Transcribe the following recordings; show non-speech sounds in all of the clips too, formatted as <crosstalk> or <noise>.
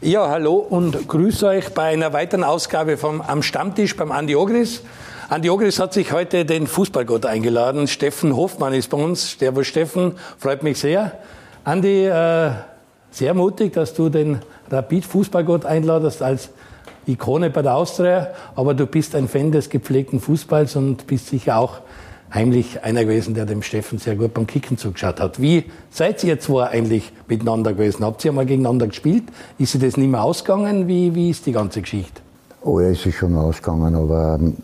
Ja, hallo und grüße euch bei einer weiteren Ausgabe vom Am Stammtisch beim Andi Ogris. Andi Ogris hat sich heute den Fußballgott eingeladen. Steffen Hofmann ist bei uns. Servus Steffen, freut mich sehr. Andi, äh, sehr mutig, dass du den Rapid-Fußballgott einladest als Ikone bei der Austria. Aber du bist ein Fan des gepflegten Fußballs und bist sicher auch heimlich einer gewesen, der dem Steffen sehr gut beim Kicken zugeschaut hat. Wie seid ihr zwei eigentlich miteinander gewesen? Habt ihr mal gegeneinander gespielt? Ist sie das nicht mehr ausgegangen? Wie, wie ist die ganze Geschichte? Oh ja, es ist schon ausgegangen, aber ähm,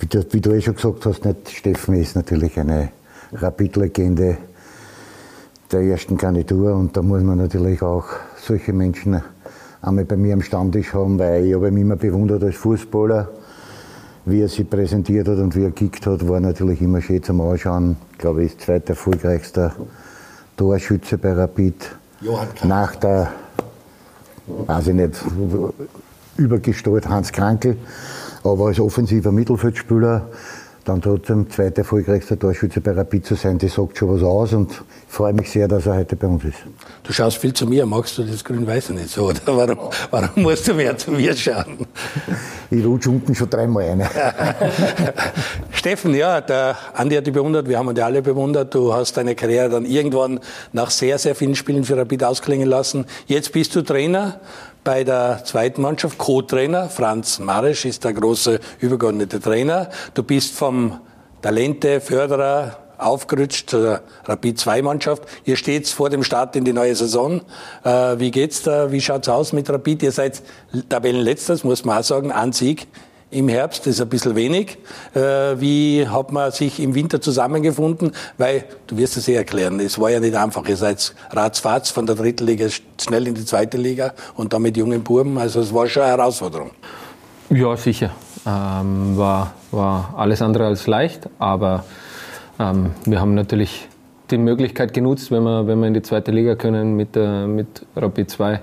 wie du, wie du eh schon gesagt hast, nicht, Steffen ist natürlich eine Rapid-Legende der ersten Garnitur und da muss man natürlich auch solche Menschen einmal bei mir am Stammtisch haben, weil ich habe ihn immer bewundert als Fußballer. Wie er sich präsentiert hat und wie er gekickt hat, war natürlich immer schön zum Anschauen. Ich glaube, er ist zweiter erfolgreichster Torschütze bei Rapid. Johann Nach der, weiß ich nicht, übergesteuert Hans Krankel aber als offensiver Mittelfeldspieler dann trotzdem zweiter erfolgreichster Torschütze bei Rapid zu sein, das sagt schon was aus und ich freue mich sehr, dass er heute bei uns ist. Du schaust viel zu mir, magst du das Grün-Weiße nicht so, oder? Warum, warum musst du mehr zu mir schauen? Ich rutsche unten schon dreimal rein. <laughs> Steffen, ja, der Andi hat dich bewundert, wir haben uns alle bewundert. Du hast deine Karriere dann irgendwann nach sehr, sehr vielen Spielen für Rapid ausklingen lassen. Jetzt bist du Trainer bei der zweiten Mannschaft, Co-Trainer. Franz Marisch ist der große übergeordnete Trainer. Du bist vom Talente, Förderer, aufgerutscht zur Rapid 2 Mannschaft. Ihr steht vor dem Start in die neue Saison. Äh, wie geht's da? Wie schaut's aus mit Rapid? Ihr seid Tabellenletzter, muss man auch sagen, ein Sieg im Herbst, das ist ein bisschen wenig. Äh, wie hat man sich im Winter zusammengefunden? Weil, du wirst es eh erklären, es war ja nicht einfach. Ihr seid ratzfatz von der dritten Liga schnell in die zweite Liga und dann mit jungen Buben. Also es war schon eine Herausforderung. Ja, sicher. Ähm, war, war alles andere als leicht, aber ähm, wir haben natürlich die Möglichkeit genutzt, wenn wir, wenn wir in die zweite Liga können mit, äh, mit Rapid 2, äh,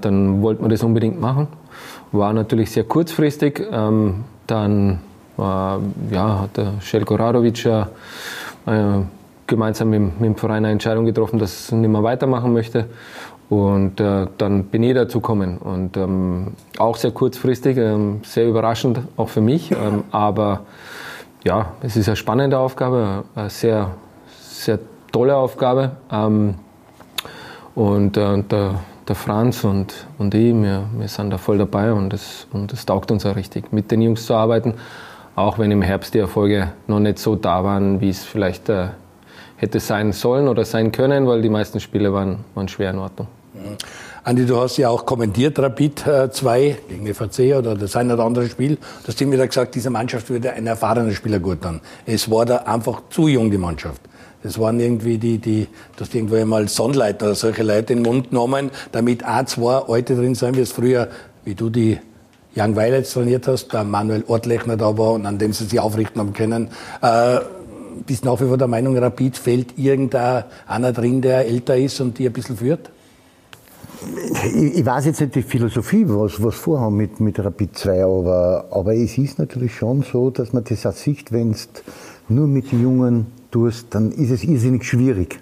dann wollten wir das unbedingt machen war natürlich sehr kurzfristig. Ähm, dann äh, ja, hat der Šelko Radovic äh, gemeinsam mit, mit, dem Verein eine Entscheidung getroffen, dass er nicht mehr weitermachen möchte. Und äh, dann bin ich dazu gekommen. Und ähm, auch sehr kurzfristig, ähm, sehr überraschend auch für mich. Ähm, aber ja, es ist eine spannende Aufgabe, eine sehr, sehr tolle Aufgabe. Ähm, und äh, der Franz und, und ich, wir, wir sind da voll dabei und es und das taugt uns auch richtig, mit den Jungs zu arbeiten, auch wenn im Herbst die Erfolge noch nicht so da waren, wie es vielleicht äh, hätte sein sollen oder sein können, weil die meisten Spiele waren, waren schwer in Ordnung. Mhm. Andi, du hast ja auch kommentiert Rapid 2 äh, gegen FAC oder das eine oder andere Spiel. Hast immer wieder gesagt, diese Mannschaft würde ein erfahrener Spieler gut tun. Es war da einfach zu jung, die Mannschaft. Das waren irgendwie die, die, du irgendwo einmal Sonnleiter oder solche Leute in den Mund genommen, damit ein, zwei Alte drin sein, wie es früher, wie du die Young Violets trainiert hast, der Manuel Ortlechner da war und an dem sie sich aufrichten haben können. Äh, bist nach wie vor der Meinung, Rapid fällt irgendeiner drin, der älter ist und die ein bisschen führt? Ich, ich weiß jetzt nicht die Philosophie, was, was vorhaben mit, mit Rapid 2, aber, aber es ist natürlich schon so, dass man das auch sieht, wenn es nur mit Jungen tust, dann ist es irrsinnig schwierig.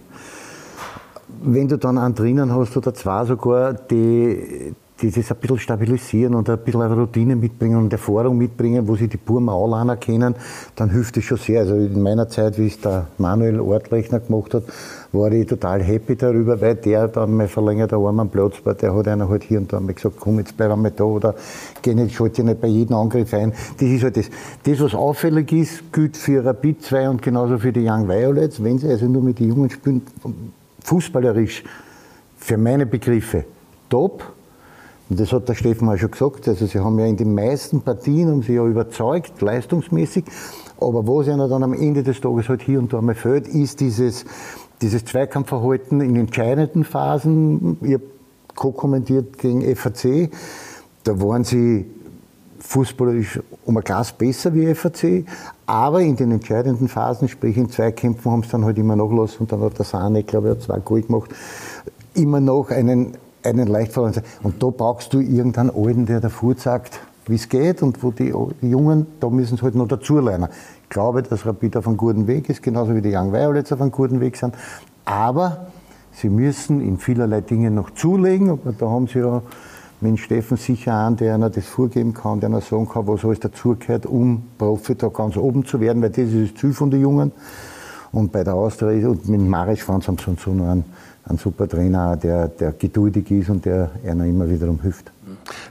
Wenn du dann einen drinnen hast oder zwei sogar, die, die das ein bisschen stabilisieren und ein bisschen eine Routine mitbringen und Erfahrung mitbringen, wo sie die Burma alle anerkennen, dann hilft es schon sehr. Also in meiner Zeit, wie es der Manuel Ortlechner gemacht hat, war ich total happy darüber, weil der dann mein verlängerter Arm am Platz war, der hat einer halt hier und da mal gesagt, komm, jetzt bleib einmal da oder geh nicht, schalte nicht bei jedem Angriff ein. Das ist halt das. Das, was auffällig ist, gilt für Rapid 2 und genauso für die Young Violets, wenn sie also nur mit den Jungen spielen, fußballerisch, für meine Begriffe, top, und das hat der Steffen auch schon gesagt. Also sie haben ja in den meisten Partien haben sie ja überzeugt, leistungsmäßig. Aber was ihnen dann am Ende des Tages halt hier und da mal fehlt, ist dieses, dieses Zweikampfverhalten in entscheidenden Phasen. Ich habe co-kommentiert gegen FAC. Da waren sie fußballerisch um ein Glas besser wie FAC, aber in den entscheidenden Phasen, sprich in Zweikämpfen, haben sie dann halt immer noch los und dann hat der Sahne, glaube ich, hat zwei Goal gemacht, immer noch einen einen leicht verloren Und da brauchst du irgendeinen Alten, der davor sagt, wie es geht und wo die, Jungen, da müssen sie halt noch dazulernen. Ich glaube, dass Rapid auf einem guten Weg ist, genauso wie die Young Violets auf einem guten Weg sind. Aber sie müssen in vielerlei Dingen noch zulegen. Aber da haben sie ja mit Steffen sicher an, der einer das vorgeben kann, der einer sagen kann, was alles dazugehört, um Profi da ganz oben zu werden, weil das ist das Ziel von den Jungen. Und bei der Austria und mit Marisch fahren sie so, so noch einen, einen super Trainer, der, der geduldig ist und der einer immer wiederum hilft.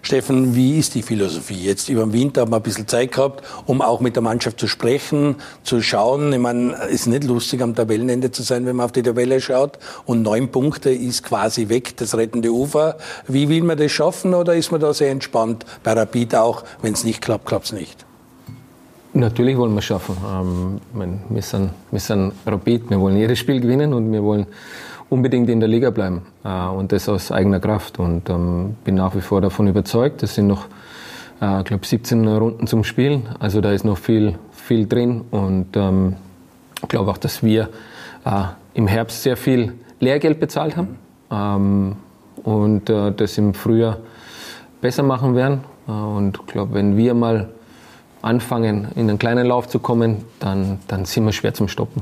Steffen, wie ist die Philosophie? Jetzt über den Winter haben wir ein bisschen Zeit gehabt, um auch mit der Mannschaft zu sprechen, zu schauen. Ich meine, es ist nicht lustig, am Tabellenende zu sein, wenn man auf die Tabelle schaut. Und neun Punkte ist quasi weg, das rettende Ufer. Wie will man das schaffen oder ist man da sehr entspannt bei Rapid auch? Wenn es nicht klappt, klappt es nicht. Natürlich wollen wir es schaffen. Ähm, wir, sind, wir sind Rapid, wir wollen jedes Spiel gewinnen und wir wollen unbedingt in der Liga bleiben äh, und das aus eigener Kraft. Und ähm, bin nach wie vor davon überzeugt. Es sind noch, äh, glaube 17 Runden zum Spielen. Also da ist noch viel, viel drin. Und ähm, ich glaube auch, dass wir äh, im Herbst sehr viel Lehrgeld bezahlt haben ähm, und äh, das im Frühjahr besser machen werden. Äh, und ich glaube, wenn wir mal anfangen, in einen kleinen Lauf zu kommen, dann, dann sind wir schwer zum Stoppen.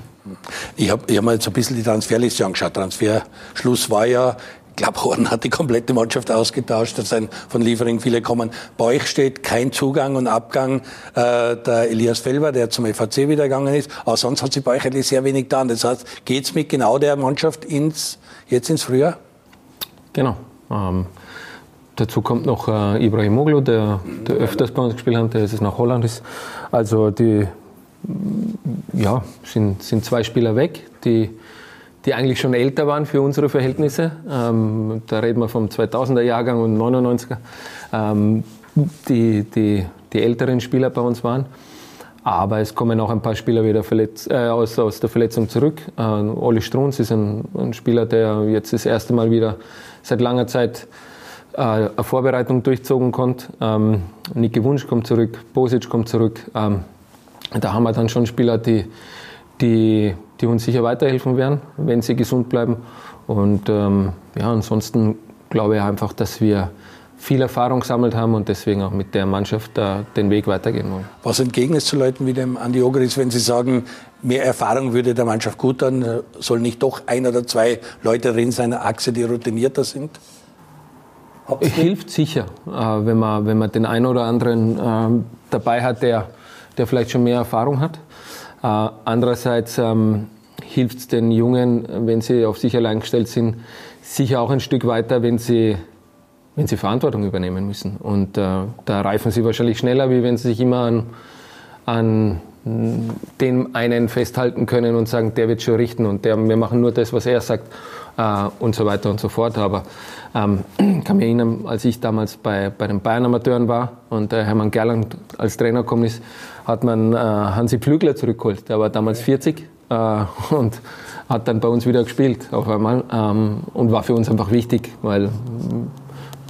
Ich habe ich hab mir jetzt ein bisschen die Transferliste angeschaut. Transferschluss war ja, ich glaube, Horn hat die komplette Mannschaft ausgetauscht. Da sind von Liefering viele kommen. Bei euch steht kein Zugang und Abgang äh, der Elias Felber, der zum FAC wieder gegangen ist. Aber sonst hat sich bei euch eigentlich sehr wenig getan. Das heißt, geht's mit genau der Mannschaft ins, jetzt ins Frühjahr? Genau. Ähm, dazu kommt noch äh, Ibrahim Oglu, der, der öfters bei uns gespielt hat, der jetzt nach Holland ist. Also die ja, sind, sind zwei Spieler weg, die, die eigentlich schon älter waren für unsere Verhältnisse. Ähm, da reden wir vom 2000er Jahrgang und 99er, ähm, die, die, die älteren Spieler bei uns waren. Aber es kommen auch ein paar Spieler wieder verletz, äh, aus, aus der Verletzung zurück. Äh, Olli Strunz ist ein, ein, Spieler, der jetzt das erste Mal wieder seit langer Zeit äh, eine Vorbereitung durchzogen konnte. Ähm, Niki Wunsch kommt zurück, Bosic kommt zurück. Ähm, da haben wir dann schon Spieler, die, die, die uns sicher weiterhelfen werden, wenn sie gesund bleiben. Und ähm, ja, ansonsten glaube ich einfach, dass wir viel Erfahrung gesammelt haben und deswegen auch mit der Mannschaft äh, den Weg weitergehen wollen. Was entgegen es zu Leuten wie dem Andi Ogeris, wenn sie sagen, mehr Erfahrung würde der Mannschaft gut tun, soll nicht doch ein oder zwei Leute drin sein, eine Achse, die routinierter sind? Es hilft sicher, äh, wenn, man, wenn man den einen oder anderen äh, dabei hat, der der vielleicht schon mehr Erfahrung hat. Äh, andererseits ähm, hilft es den Jungen, wenn sie auf sich allein gestellt sind, sicher auch ein Stück weiter, wenn sie, wenn sie Verantwortung übernehmen müssen. Und äh, da reifen sie wahrscheinlich schneller, wie wenn sie sich immer an, an den einen festhalten können und sagen, der wird schon richten und der, wir machen nur das, was er sagt äh, und so weiter und so fort. Aber ähm, <clears throat> kann mich erinnern, als ich damals bei, bei den Bayern-Amateuren war und der Hermann Gerland als Trainer gekommen ist, hat man äh, Hansi Pflügler zurückgeholt. Der war damals 40 äh, und hat dann bei uns wieder gespielt auf einmal ähm, und war für uns einfach wichtig, weil,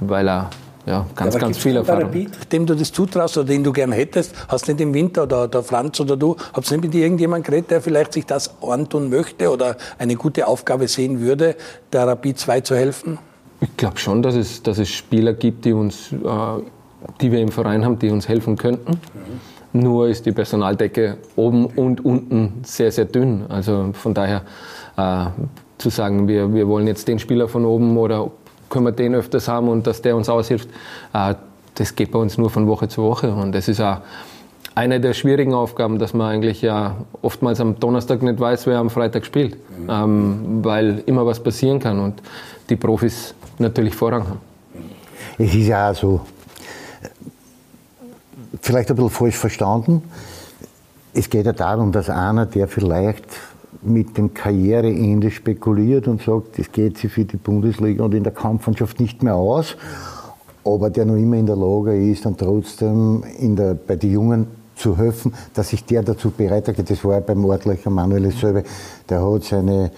weil er ja, ganz, ja, ganz viel Erfahrung. Rapid, dem du das zutraust oder den du gern hättest, hast du nicht im Winter oder der Franz oder du, habt ihr nicht mit irgendjemand geredet, der vielleicht sich das antun möchte oder eine gute Aufgabe sehen würde, der Rapid 2 zu helfen? Ich glaube schon, dass es, dass es Spieler gibt, die uns, äh, die wir im Verein haben, die uns helfen könnten. Mhm. Nur ist die Personaldecke oben und unten sehr, sehr dünn. Also von daher äh, zu sagen, wir, wir wollen jetzt den Spieler von oben oder können wir den öfters haben und dass der uns aushilft, äh, das geht bei uns nur von Woche zu Woche. Und das ist auch eine der schwierigen Aufgaben, dass man eigentlich ja oftmals am Donnerstag nicht weiß, wer am Freitag spielt, mhm. ähm, weil immer was passieren kann und die Profis natürlich Vorrang haben. Es ist ja so, vielleicht ein bisschen falsch verstanden. Es geht ja darum, dass einer, der vielleicht mit dem Karriereende spekuliert und sagt, es geht sich für die Bundesliga und in der Kampfmannschaft nicht mehr aus, aber der noch immer in der Lage ist, dann trotzdem der, bei den Jungen zu helfen, dass sich der dazu bereit hat. Das war ja beim Ortlicher Manuel dasselbe. Der hat seine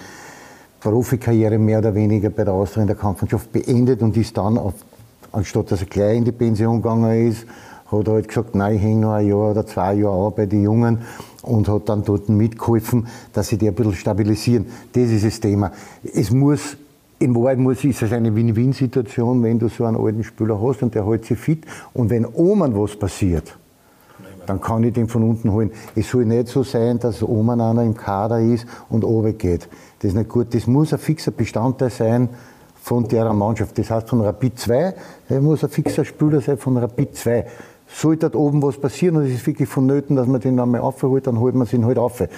Profikarriere mehr oder weniger bei der Austria in der Kampfmannschaft beendet und ist dann, auf, anstatt dass er gleich in die Pension gegangen ist, hat er halt gesagt, nein, ich hänge noch ein Jahr oder zwei Jahre an bei den Jungen und hat dann dort mitgeholfen, dass sie die ein bisschen stabilisieren. Das ist das Thema. Es muss in Wahrheit muss, ist es eine Win-Win-Situation, wenn du so einen alten Spieler hast und der hält sich fit. Und wenn Oman was passiert, dann kann ich den von unten holen. Es soll nicht so sein, dass Oman einer im Kader ist und oben geht. Das ist nicht gut. Das muss ein fixer Bestandteil sein von der Mannschaft. Das heißt, von Rapid 2, er muss ein fixer Spieler sein von Rapid 2. Sollte dort oben was passieren und es ist wirklich vonnöten, dass man den einmal aufholt, dann holt man ihn halt auf. Ja,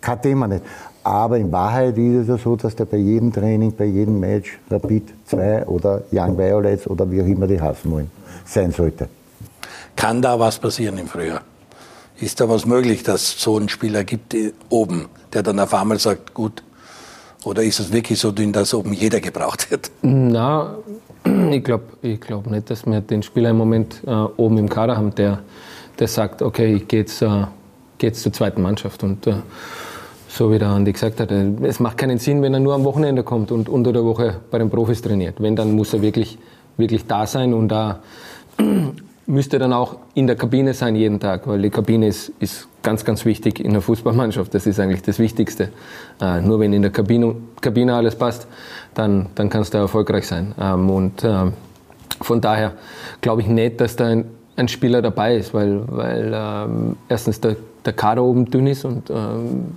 kein Thema nicht. Aber in Wahrheit ist es ja so, dass der bei jedem Training, bei jedem Match Rapid 2 oder Young Violets oder wie auch immer die heißen wollen, sein sollte. Kann da was passieren im Frühjahr? Ist da was möglich, dass es so einen Spieler gibt oben, der dann auf einmal sagt, gut, oder ist es wirklich so dünn, dass oben jeder gebraucht wird? Na, <clears throat> ich glaube ich glaub nicht, dass wir den Spieler im Moment äh, oben im Kader haben, der, der sagt, okay, ich gehe jetzt, äh, geh jetzt zur zweiten Mannschaft. Und äh, so wie der Andi gesagt hat, äh, es macht keinen Sinn, wenn er nur am Wochenende kommt und unter der Woche bei den Profis trainiert. Wenn, dann muss er wirklich, wirklich da sein und da <clears throat> müsste dann auch in der Kabine sein jeden Tag, weil die Kabine ist, ist ganz, ganz wichtig in der Fußballmannschaft. Das ist eigentlich das Wichtigste. Äh, nur wenn in der Kabine, Kabine alles passt, dann, dann kannst du erfolgreich sein. Ähm, und äh, von daher glaube ich nicht, dass da ein, ein Spieler dabei ist, weil, weil ähm, erstens der, der Kader oben dünn ist und ähm,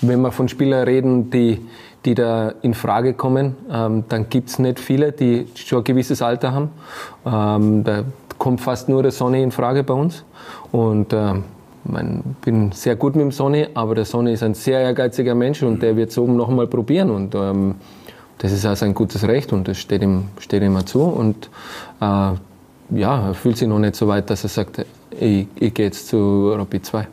wenn wir von Spielern reden, die, die da in Frage kommen, ähm, dann gibt es nicht viele, die schon ein gewisses Alter haben. Ähm, da kommt fast nur der Sonny in Frage bei uns. Und ich bin sehr gut mit dem Sonny, aber der Sonny ist ein sehr ehrgeiziger Mensch und der wird es oben noch einmal probieren. Und ähm, das ist auch sein gutes Recht und das steht ihm, steht ihm zu. Und äh, ja, er fühlt sich noch nicht so weit, dass er sagt, ich, ich gehe jetzt zu Rapid 2.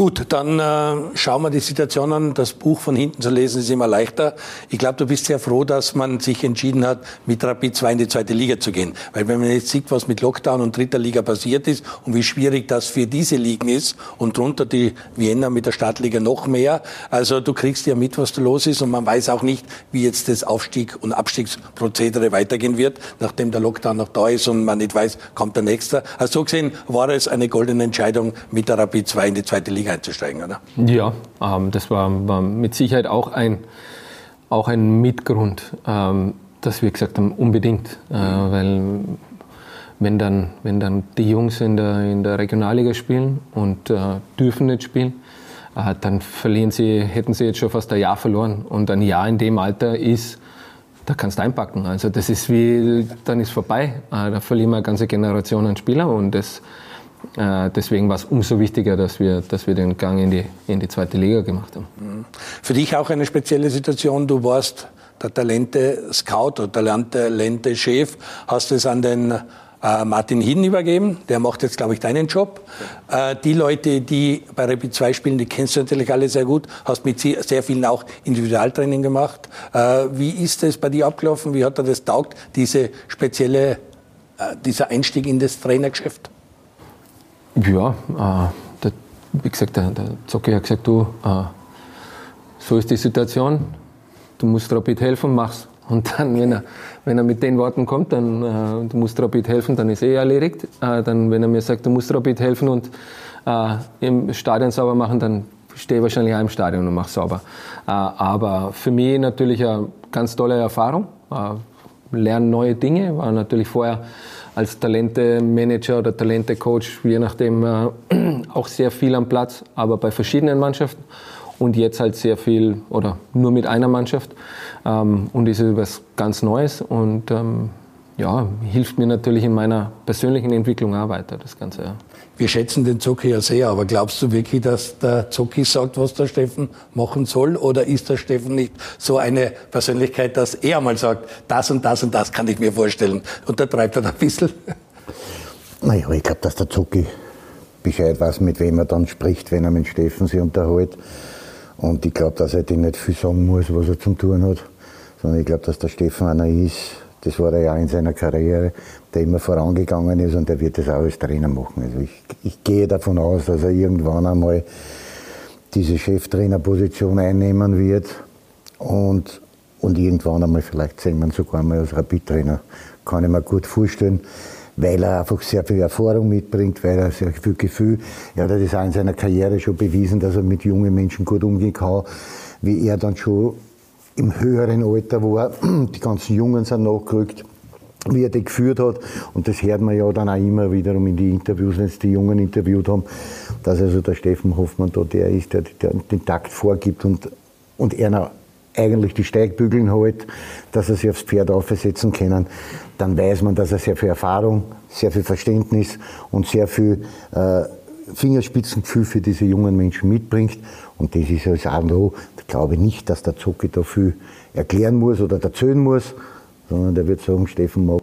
Gut, dann äh, schauen wir die Situation an. Das Buch von hinten zu lesen ist immer leichter. Ich glaube, du bist sehr froh, dass man sich entschieden hat, mit Rapid 2 in die zweite Liga zu gehen. Weil wenn man jetzt sieht, was mit Lockdown und dritter Liga passiert ist und wie schwierig das für diese Ligen ist und drunter die Vienna mit der Startliga noch mehr. Also du kriegst ja mit, was da los ist und man weiß auch nicht, wie jetzt das Aufstieg- und Abstiegsprozedere weitergehen wird, nachdem der Lockdown noch da ist und man nicht weiß, kommt der nächste. Also so gesehen war es eine goldene Entscheidung, mit der Rapid 2 in die zweite Liga einzusteigen, oder? Ja, ähm, das war, war, mit Sicherheit auch ein, auch ein Mitgrund, ähm, dass wir gesagt haben, unbedingt. Äh, weil wenn dann, wenn dann die Jungs in der, in der Regionalliga spielen und äh, dürfen nicht spielen, äh, dann verlieren sie, hätten sie jetzt schon fast ein Jahr verloren. Und ein Jahr in dem Alter ist, da kannst du einpacken. Also das ist wie, dann ist vorbei. Äh, da verlieren wir eine ganze Generation an Spieler und das deswegen war es umso wichtiger, dass wir, dass wir den Gang in die, in die zweite Liga gemacht haben. Mhm. Für dich auch eine spezielle Situation. Du warst der Talente-Scout oder Talente-Chef, hast es an den äh, Martin Hidden übergeben. Der macht jetzt, glaube ich, deinen Job. Äh, die Leute, die bei Rapid 2 spielen, die kennst du natürlich alle sehr gut. Hast mit sehr vielen auch Individualtraining gemacht. Äh, wie ist es bei dir abgelaufen? Wie hat dir das taugt, diese spezielle, äh, dieser Einstieg in das Trainergeschäft? Ja, äh, der, wie gesagt, der, der Zocki hat gesagt, du, äh, so ist die Situation, du musst Rapid helfen, mach's. Und dann, wenn er, wenn er mit den Worten kommt, dann äh, du musst Rapid helfen, dann ist eh erledigt. Äh, dann, wenn er mir sagt, du musst Rapid helfen und äh, im Stadion sauber machen, dann stehe ich wahrscheinlich auch im Stadion und mache sauber. Äh, aber für mich natürlich eine ganz tolle Erfahrung. Äh, lernen neue Dinge, war natürlich vorher als Talente-Manager oder Talente-Coach, je nachdem, äh, <clears throat> auch sehr viel am Platz, aber bei verschiedenen Mannschaften. Und jetzt halt sehr viel oder nur mit einer Mannschaft. Ähm, und ist etwas ganz Neues und ähm, ja, hilft mir natürlich in meiner persönlichen Entwicklung auch weiter, das Ganze. Ja. Wir schätzen den Zucki ja sehr, aber glaubst du wirklich, dass der Zucki sagt, was der Steffen machen soll? Oder ist der Steffen nicht so eine Persönlichkeit, dass er mal sagt, das und das und das kann ich mir vorstellen? Und da treibt er ein bisschen. Naja, ich glaube, dass der Zucki Bescheid weiß, mit wem er dann spricht, wenn er mit Steffen sich unterhält. Und ich glaube, dass er dem nicht viel sagen muss, was er zum tun hat. Sondern ich glaube, dass der Steffen einer ist, das war er ja in seiner Karriere, der immer vorangegangen ist und der wird das auch als Trainer machen. Also ich, ich gehe davon aus, dass er irgendwann einmal diese Cheftrainerposition einnehmen wird und, und irgendwann einmal vielleicht sehen wir sogar mal als Rapid-Trainer. Kann ich mir gut vorstellen, weil er einfach sehr viel Erfahrung mitbringt, weil er sehr viel Gefühl, er hat das auch in seiner Karriere schon bewiesen, dass er mit jungen Menschen gut umgehen kann, wie er dann schon im höheren Alter war, <clears throat> die ganzen Jungen sind nachgerückt, wie er die geführt hat. Und das hört man ja dann auch immer wiederum in die Interviews, wenn sie die Jungen interviewt haben, dass also der Steffen Hoffmann da der ist, der, den Takt vorgibt und, und er eigentlich die Steigbügeln hält, dass er sich aufs Pferd aufsetzen kann, dann weiß man, dass er sehr viel Erfahrung, sehr viel Verständnis und sehr viel äh, Fingerspitzengefühl für diese jungen Menschen mitbringt. Und das ist als A Ich glaube nicht, dass der Zocki da viel erklären muss oder erzählen muss, sondern der wird sagen, Steffen, mach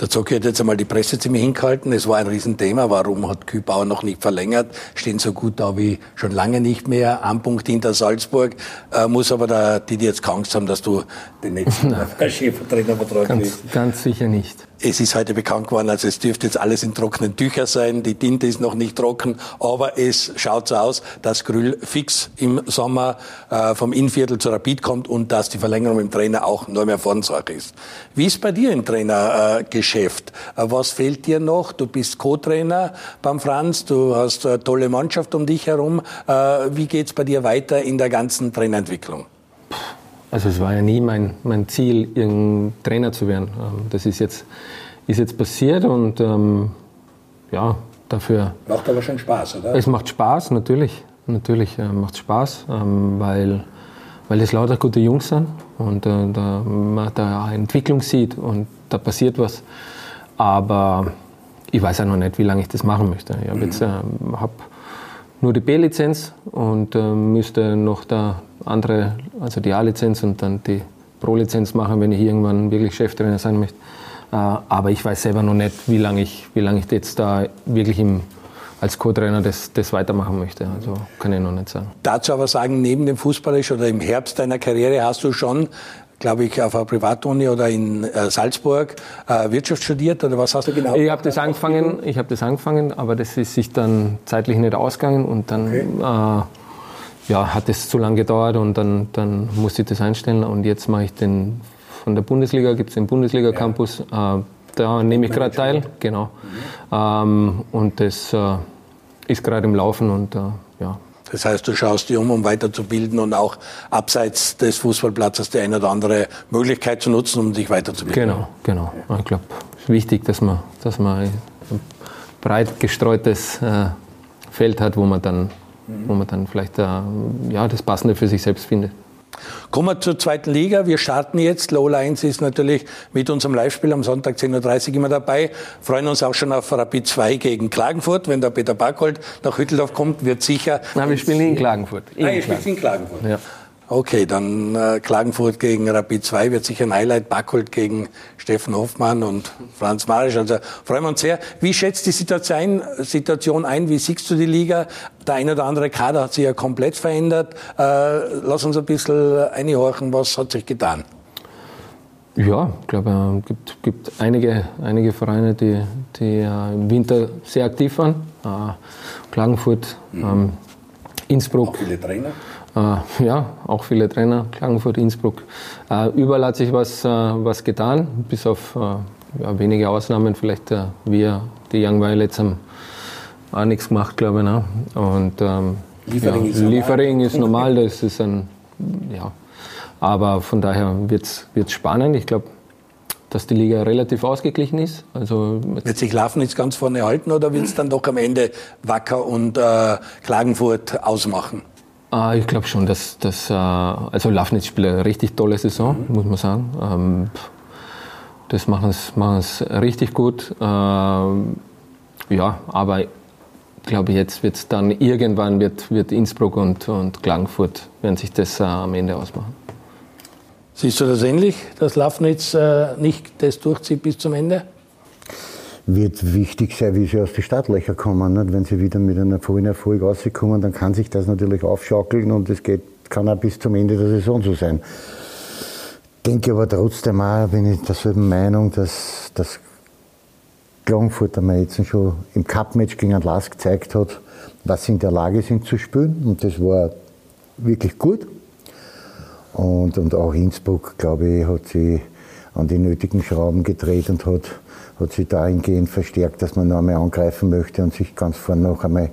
der Zocki hat jetzt einmal die Presse ziemlich hingehalten. Es war ein Riesenthema. Warum hat Kübauer noch nicht verlängert? Stehen so gut da wie schon lange nicht mehr. Ein Punkt hinter Salzburg. Äh, muss aber der, die, die jetzt Angst haben, dass du den nächsten <laughs> Cheftrainervertrag kriegst. Ganz sicher nicht. Es ist heute bekannt geworden, also es dürfte jetzt alles in trockenen Tüchern sein. Die Tinte ist noch nicht trocken, aber es schaut so aus, dass Grüll fix im Sommer äh, vom Innviertel zu Rapid kommt und dass die Verlängerung im Trainer auch nur mehr Formsache ist. Wie ist bei dir im Trainergeschäft? Äh, was fehlt dir noch? Du bist Co-Trainer beim Franz, du hast eine tolle Mannschaft um dich herum. Äh, wie geht's bei dir weiter in der ganzen Trainerentwicklung? Also es war ja nie mein, mein Ziel, irgendein Trainer zu werden. Ähm, das ist jetzt, ist jetzt passiert und ähm, ja, dafür... Macht aber schon Spaß, oder? Es macht Spaß, natürlich. Natürlich äh, macht Spaß, ähm, weil, weil es lauter gute Jungs sind und äh, da, man da Entwicklung sieht und da passiert was. Aber ich weiß ja noch nicht, wie lange ich das machen möchte. Ich habe mhm. jetzt äh, hab nur die B-Lizenz und äh, müsste noch da andere, also die A-Lizenz und dann die Pro-Lizenz machen, wenn ich irgendwann wirklich Cheftrainer sein möchte. Äh, aber ich weiß selber noch nicht, wie lange ich, wie lange ich jetzt da wirklich im, als Co-Trainer das, das weitermachen möchte. Also kann ich noch nicht sagen. Dazu aber sagen, neben dem Fußballisch oder im Herbst deiner Karriere hast du schon glaube ich, auf einer Privatuni oder in äh, Salzburg äh, Wirtschaft studiert oder was hast du genau? Ich habe das angefangen, ich habe das angefangen, aber das ist sich dann zeitlich nicht ausgegangen und dann okay. äh, ja, hat es zu lange gedauert und dann, dann musste ich das einstellen und jetzt mache ich den von der Bundesliga, gibt es den Bundesliga-Campus, ja. Äh, da nehme ich gerade teil, genau. Mhm. Ähm, und das äh, ist gerade im Laufen und äh, ja. Das heißt, du schaust dich um, um weiterzubilden und auch abseits des Fußballplatzes die eine oder andere Möglichkeit zu nutzen, um dich weiterzubilden. Genau, genau. Ich glaube, es ist wichtig, dass man, dass man ein breit gestreutes Feld hat, wo man dann wo man dann vielleicht äh, ja, das Passende für sich selbst findet. Kommen wir zur zweiten Liga. Wir starten jetzt. Lola 1 ist natürlich mit unserem Live-Spiel am Sonntag 10.30 Uhr immer dabei. Freuen uns auch schon auf Rapid 2 gegen Klagenfurt. Wenn der Peter Barkholt nach Hütteldorf kommt, wird sicher... Nein, wir spielen in Klagenfurt. In ah, ihr spielt in Klagenfurt. Ja. Okay, dann äh, Klagenfurt gegen Rapid 2 wird sicher ein Highlight. Backholt gegen Steffen Hoffmann und Franz Marisch. Also freuen wir uns sehr. Wie schätzt die Situation, Situation ein? Wie siehst du die Liga? Der eine oder andere Kader hat sich ja komplett verändert. Äh, lass uns ein bisschen einhorchen, was hat sich getan? Ja, ich glaube, es äh, gibt, gibt einige, einige Vereine, die, die äh, im Winter sehr aktiv waren. Äh, Klagenfurt, mhm. ähm, Innsbruck. Auch viele Trainer? Äh, ja, auch viele Trainer, Klagenfurt, Innsbruck. Äh, überall hat sich was, äh, was getan, bis auf äh, ja, wenige Ausnahmen. Vielleicht äh, wir, die Young Violets, haben auch nichts gemacht, glaube ich. Ne? Und ähm, Liefering, ja, ist, Liefering normal. ist normal, <laughs> das ist ein, ja. Aber von daher wird es spannend. Ich glaube, dass die Liga relativ ausgeglichen ist. Also wird sich Lafnitz ganz vorne halten oder wird es dann doch am Ende Wacker und äh, Klagenfurt ausmachen? Ah, ich glaube schon, dass, dass äh, also Lafnitz spielt eine richtig tolle Saison, mhm. muss man sagen. Ähm, das machen es richtig gut. Ähm, ja, aber ich glaube, jetzt wird es dann irgendwann wird, wird Innsbruck und, und Klagenfurt werden sich das äh, am Ende ausmachen. Siehst du das ähnlich, dass Lafnitz äh, nicht das durchzieht bis zum Ende? Wird wichtig sein, wie sie aus den Startlöchern kommen. Nicht? Wenn sie wieder mit einem vollen Erfolg rauskommen, dann kann sich das natürlich aufschaukeln und es geht, kann auch bis zum Ende der Saison so sein. Denke aber trotzdem auch, bin ich derselben Meinung, dass das Klagenfurt einmal jetzt schon im Cup-Match gegen Lask gezeigt hat, was sie in der Lage sind zu spielen. Und das war wirklich gut. Und, und auch Innsbruck, glaube ich, hat sie an die nötigen Schrauben gedreht und hat hat sich dahingehend verstärkt, dass man noch einmal angreifen möchte und sich ganz vorne noch einmal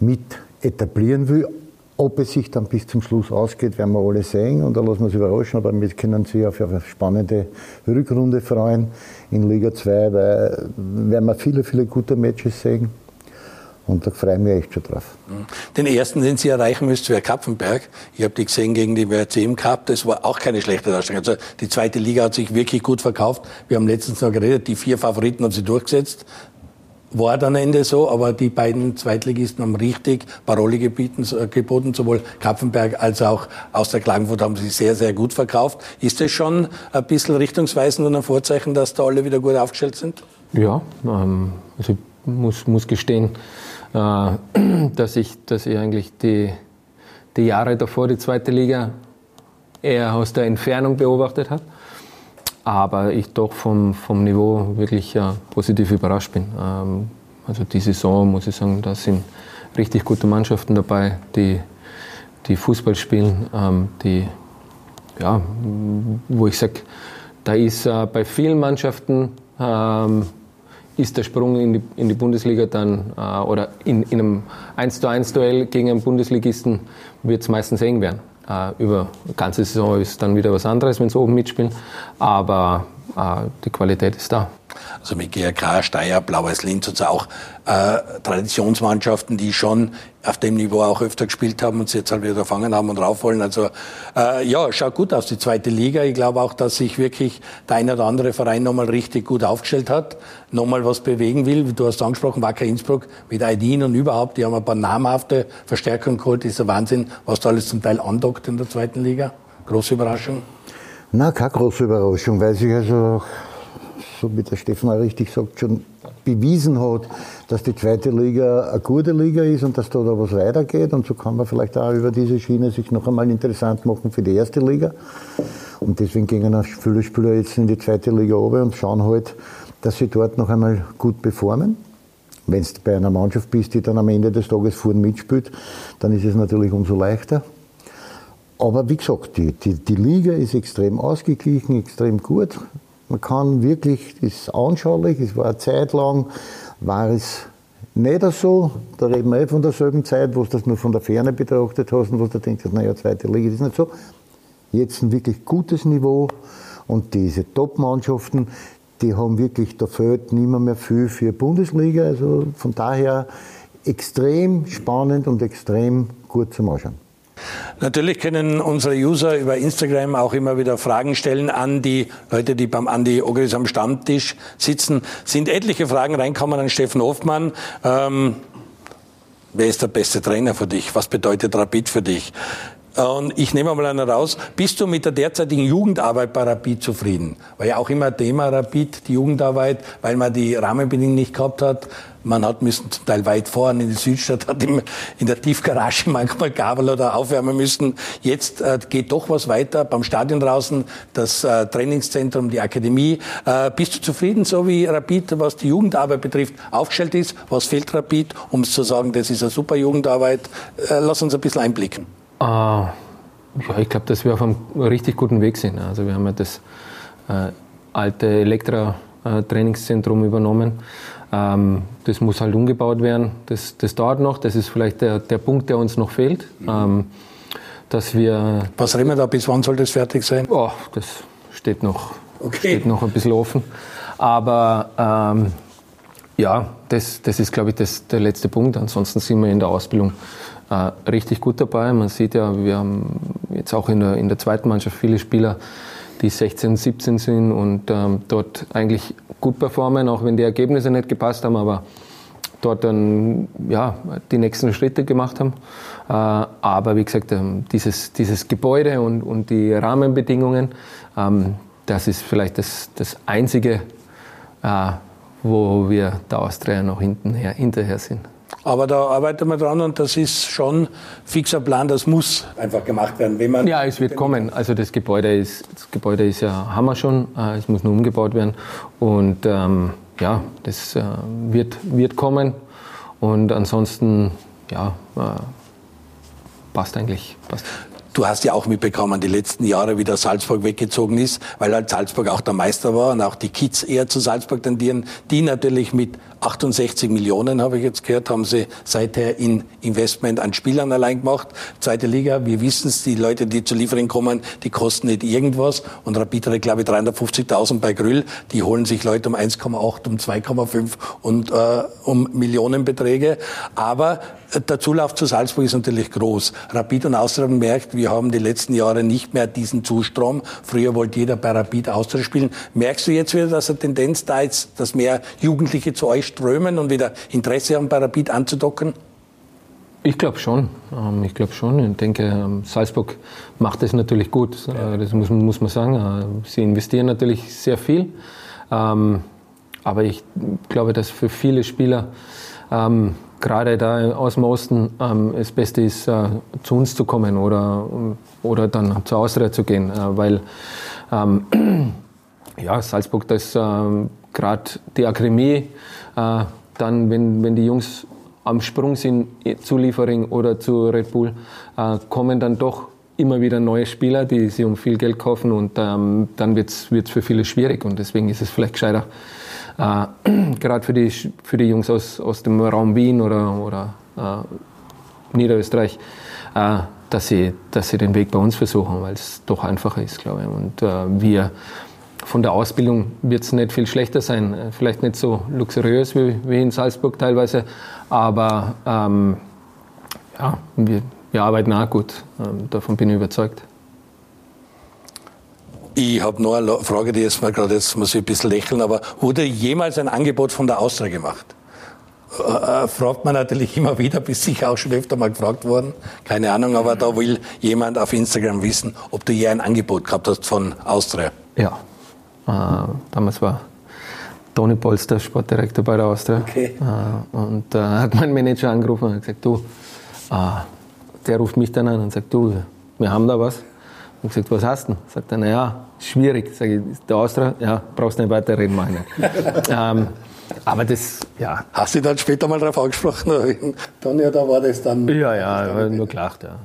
mit etablieren will. Ob es sich dann bis zum Schluss ausgeht, werden wir alle sehen und da lassen wir uns überraschen. Aber wir können sich auf eine spannende Rückrunde freuen in Liga 2, weil werden wir viele, viele gute Matches sehen. Und da freue ich mich echt schon drauf. Den ersten, den Sie erreichen müsst, wäre Kapfenberg. Ich habe die gesehen gegen die WRC im Cup. Das war auch keine schlechte Darstellung. Also die zweite Liga hat sich wirklich gut verkauft. Wir haben letztens noch geredet, die vier Favoriten haben sie durchgesetzt. War dann Ende so, aber die beiden Zweitligisten haben richtig Parole geboten, geboten, sowohl Kapfenberg als auch aus der Klagenfurt haben sie sehr, sehr gut verkauft. Ist das schon ein bisschen richtungsweisend und ein Vorzeichen, dass da alle wieder gut aufgestellt sind? Ja, ähm, also muss, muss gestehen, äh, <clears throat> dass, ich, dass ich eigentlich die, die Jahre davor die zweite Liga eher aus der Entfernung beobachtet habe aber ich doch vom, vom Niveau wirklich ja, positiv überrascht bin. Ähm, also die Saison muss ich sagen, da sind richtig gute Mannschaften dabei, die, die Fußball spielen, ähm, die, ja, wo ich sage, da ist äh, bei vielen Mannschaften ähm, ist der Sprung in die, in die Bundesliga dann äh, oder in, in einem 1 zu 1 Duell gegen einen Bundesligisten wird es meistens eng werden. Äh, über die ganze Saison ist dann wieder was anderes, wenn sie oben mitspielen. Aber die Qualität ist da. Also mit GRK, Steyr, Blaues Linz und so auch äh, Traditionsmannschaften, die schon auf dem Niveau auch öfter gespielt haben und sie jetzt halt wieder gefangen haben und rauf wollen. Also äh, ja, schaut gut aus, die zweite Liga. Ich glaube auch, dass sich wirklich der eine oder andere Verein nochmal richtig gut aufgestellt hat, nochmal was bewegen will. Du hast angesprochen, Wacker Innsbruck mit Aydin und überhaupt, die haben ein paar namhafte Verstärkungen geholt. Das ist ein Wahnsinn, was da alles zum Teil andockt in der zweiten Liga. Große Überraschung. Na, keine große Überraschung, weil sich also, so wie der Stefan auch richtig sagt, schon bewiesen hat, dass die zweite Liga eine gute Liga ist und dass da, da was weitergeht. Und so kann man vielleicht auch über diese Schiene sich noch einmal interessant machen für die erste Liga. Und deswegen gehen viele Spieler jetzt in die zweite Liga runter und schauen halt, dass sie dort noch einmal gut performen. Wenn du bei einer Mannschaft bist, die dann am Ende des Tages vorne mitspielt, dann ist es natürlich umso leichter. Aber wie gesagt, die, die, die Liga ist extrem ausgeglichen, extrem gut. Man kann wirklich, das ist anschaulich, es war eine Zeit lang, war es nicht so, da reden wir eh von derselben Zeit, wo du das nur von der Ferne betrachtet hast und wo du denkst, naja, zweite Liga, das ist nicht so. Jetzt ein wirklich gutes Niveau und diese Top-Mannschaften, die haben wirklich, da fehlt nicht mehr, viel für Bundesliga, also von daher extrem spannend und extrem gut zum Anschauen. Natürlich können unsere User über Instagram auch immer wieder Fragen stellen an die Leute, die beim Andi Ogris am Stammtisch sitzen. Sind etliche Fragen reinkommen an Steffen Hofmann. Ähm, wer ist der beste Trainer für dich? Was bedeutet Rapid für dich? Und ich nehme mal einen raus. Bist du mit der derzeitigen Jugendarbeit bei Rapid zufrieden? War ja auch immer Thema Rapid, die Jugendarbeit, weil man die Rahmenbedingungen nicht gehabt hat. Man hat müssen zum Teil weit fahren in die Südstadt, hat in der Tiefgarage <laughs> manchmal Gabel oder aufwärmen müssen. Jetzt äh, geht doch was weiter beim Stadion draußen, das äh, Trainingszentrum, die Akademie. Äh, bist du zufrieden, so wie Rapid, was die Jugendarbeit betrifft, aufgestellt ist? Was fehlt Rapid, um zu sagen, das ist eine super Jugendarbeit? Äh, lass uns ein bisschen einblicken. Äh, ja, ich glaube, dass wir auf einem richtig guten Weg sind. Also wir haben ja das äh, alte Elektra-Trainingszentrum übernommen. Ähm, das muss halt umgebaut werden. Das, das dauert noch. Das ist vielleicht der, der Punkt, der uns noch fehlt. Mhm. Ähm, dass wir Was reden wir da? Bis wann soll das fertig sein? Oh, das steht noch, okay. steht noch ein bisschen offen. Aber ähm, ja, das, das ist, glaube ich, das, der letzte Punkt. Ansonsten sind wir in der Ausbildung äh, richtig gut dabei. Man sieht ja, wir haben jetzt auch in der, in der zweiten Mannschaft viele Spieler, die 16, 17 sind und ähm, dort eigentlich gut performen, auch wenn die Ergebnisse nicht gepasst haben, aber dort dann ja, die nächsten Schritte gemacht haben. Äh, aber wie gesagt, ähm, dieses, dieses Gebäude und, und die Rahmenbedingungen, ähm, das ist vielleicht das, das Einzige, äh, wo wir der Austria noch hintenher, hinterher sind. Aber da arbeitet man dran und das ist schon fixer Plan, das muss einfach gemacht werden. Wenn man ja, es wird kommen. Also das Gebäude ist, das Gebäude ist ja, haben wir schon, äh, es muss nur umgebaut werden. Und ähm, ja, das äh, wird, wird kommen. Und ansonsten, ja, äh, passt eigentlich. Passt. Du hast ja auch mitbekommen, die letzten Jahre, wie der Salzburg weggezogen ist, weil halt Salzburg auch der Meister war und auch die Kids eher zu Salzburg tendieren, die natürlich mit 68 Millionen, habe ich jetzt gehört, haben sie seither in Investment an Spielern allein gemacht. Zweite Liga, wir wissen es, die Leute, die zu Liefering kommen, die kosten nicht irgendwas. Und Rapid hat, glaube ich, 350.000 bei Grüll. Die holen sich Leute um 1,8, um 2,5 und äh, um Millionenbeträge. Aber der Zulauf zu Salzburg ist natürlich groß. Rapid und Austria merkt, wir haben die letzten Jahre nicht mehr diesen Zustrom. Früher wollte jeder bei Rapid Austria spielen. Merkst du jetzt wieder, dass eine Tendenz da ist, dass mehr Jugendliche zu euch strömen und wieder Interesse haben, Rapid anzudocken? Ich glaube schon. Ähm, ich glaube schon. Ich denke, ähm, Salzburg macht es natürlich gut. Äh, das muss, muss, man sagen. Äh, sie investieren natürlich sehr viel. Ähm, aber ich glaube, dass für viele Spieler gerade da aus dem Osten das Beste ist, äh, zu uns zu kommen oder, oder dann zur Austria zu gehen, weil <clears throat> ja, Salzburg, das gerade die Akademie, äh, dann, wenn, wenn die Jungs am Sprung sind zu Liefering oder zu Red Bull, äh, kommen dann doch immer wieder neue Spieler, die sie um viel Geld kaufen und ähm, dann wird es für viele schwierig und deswegen ist es vielleicht gescheiter, äh, <clears throat> gerade für die, für die Jungs aus, aus dem Raum Wien oder, oder äh, Niederösterreich, dass, sie, dass sie den Weg bei uns versuchen, weil es doch einfacher ist, glaube ich. Und äh, wir von der Ausbildung wird es nicht viel schlechter sein. Äh, vielleicht nicht so luxuriös wie, wie in Salzburg teilweise, aber ähm, ja, wir, wir arbeiten auch gut. Ähm, davon bin ich überzeugt. Ich habe noch eine Frage, die jetzt mal gerade jetzt muss ich ein bisschen lächeln, aber wurde jemals ein Angebot von der Austria gemacht? Äh, fragt man natürlich immer wieder, bis sicher auch schon öfter mal gefragt worden. Keine Ahnung, aber da will jemand auf Instagram wissen, ob du je ein Angebot gehabt hast von Austria. Ja, äh, damals war Toni Polster Sportdirektor bei der Austria. Okay. Äh, und da äh, hat mein Manager angerufen und gesagt, du, äh, der ruft mich dann an und sagt, du, wir haben da was. Und gesagt, was hast du? Sagt er, naja, schwierig. Sag ich, der Austria, ja, brauchst nicht weiterreden, nicht. <laughs> ähm, aber das, ja. Hast du dann später mal darauf angesprochen? Toni, da war das dann? Ja, ja, nur gelacht, ja.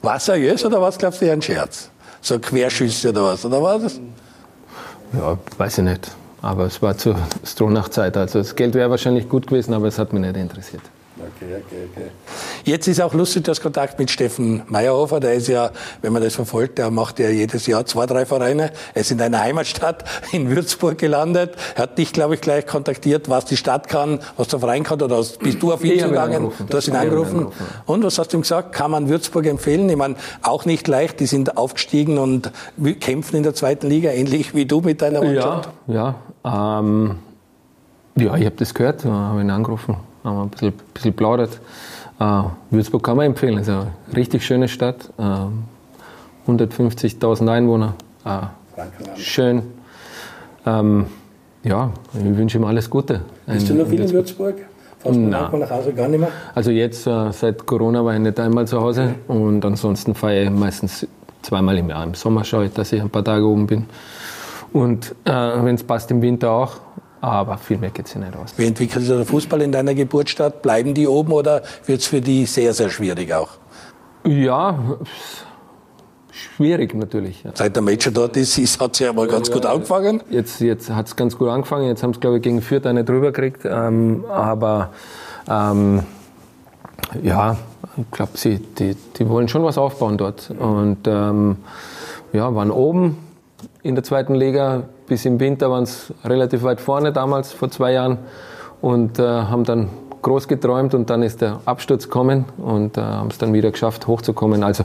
War es seriös oder was glaubst du ein Scherz? So Querschüsse oder was, oder war das? Ja, weiß ich nicht. Aber es war zur Stronach-Zeit. Also das Geld wäre wahrscheinlich gut gewesen, aber es hat mich nicht interessiert. Okay, okay, okay. Jetzt ist auch lustig, das Kontakt mit Steffen Meyerhofer. Der ist ja, wenn man das verfolgt, der macht ja jedes Jahr zwei, drei Vereine. Er ist in deiner Heimatstadt <laughs> in Würzburg gelandet. Er hat dich, glaube ich, gleich kontaktiert, was die Stadt kann, was der Verein kann. Oder bist du auf ihn zugegangen? Du hast ihn angerufen. angerufen. Und was hast du ihm gesagt? Kann man Würzburg empfehlen? Ich meine, auch nicht leicht. Die sind aufgestiegen und kämpfen in der zweiten Liga, ähnlich wie du mit deiner Mannschaft. Ja, ja. Ähm, ja ich habe das gehört, habe ihn angerufen haben wir ein bisschen, bisschen plaudert. Äh, Würzburg kann man empfehlen, ist eine richtig schöne Stadt. Äh, 150.000 Einwohner. Äh, schön. Ähm, ja, ich wünsche ihm alles Gute. Bist du noch viel in Würzburg? Fast nach Hause gar nicht mehr? Also jetzt, äh, seit Corona war ich nicht einmal zu Hause und ansonsten fahre ich meistens zweimal im Jahr. Im Sommer schaue ich, dass ich ein paar Tage oben bin. Und äh, wenn es passt, im Winter auch. Aber viel mehr geht es nicht aus. Wie entwickelt sich der Fußball in deiner Geburtsstadt? Bleiben die oben oder wird es für die sehr, sehr schwierig auch? Ja, schwierig natürlich. Seit der Matcher dort ist, hat es ja mal ganz ja, gut angefangen. Jetzt, jetzt hat es ganz gut angefangen. Jetzt haben sie, glaube ich, gegen Fürth eine drüber gekriegt. Ähm, aber ähm, ja, ich glaube, die, die wollen schon was aufbauen dort. Und ähm, ja, waren oben in der zweiten Liga. Bis im Winter waren es relativ weit vorne damals, vor zwei Jahren. Und äh, haben dann groß geträumt und dann ist der Absturz gekommen und äh, haben es dann wieder geschafft, hochzukommen. Also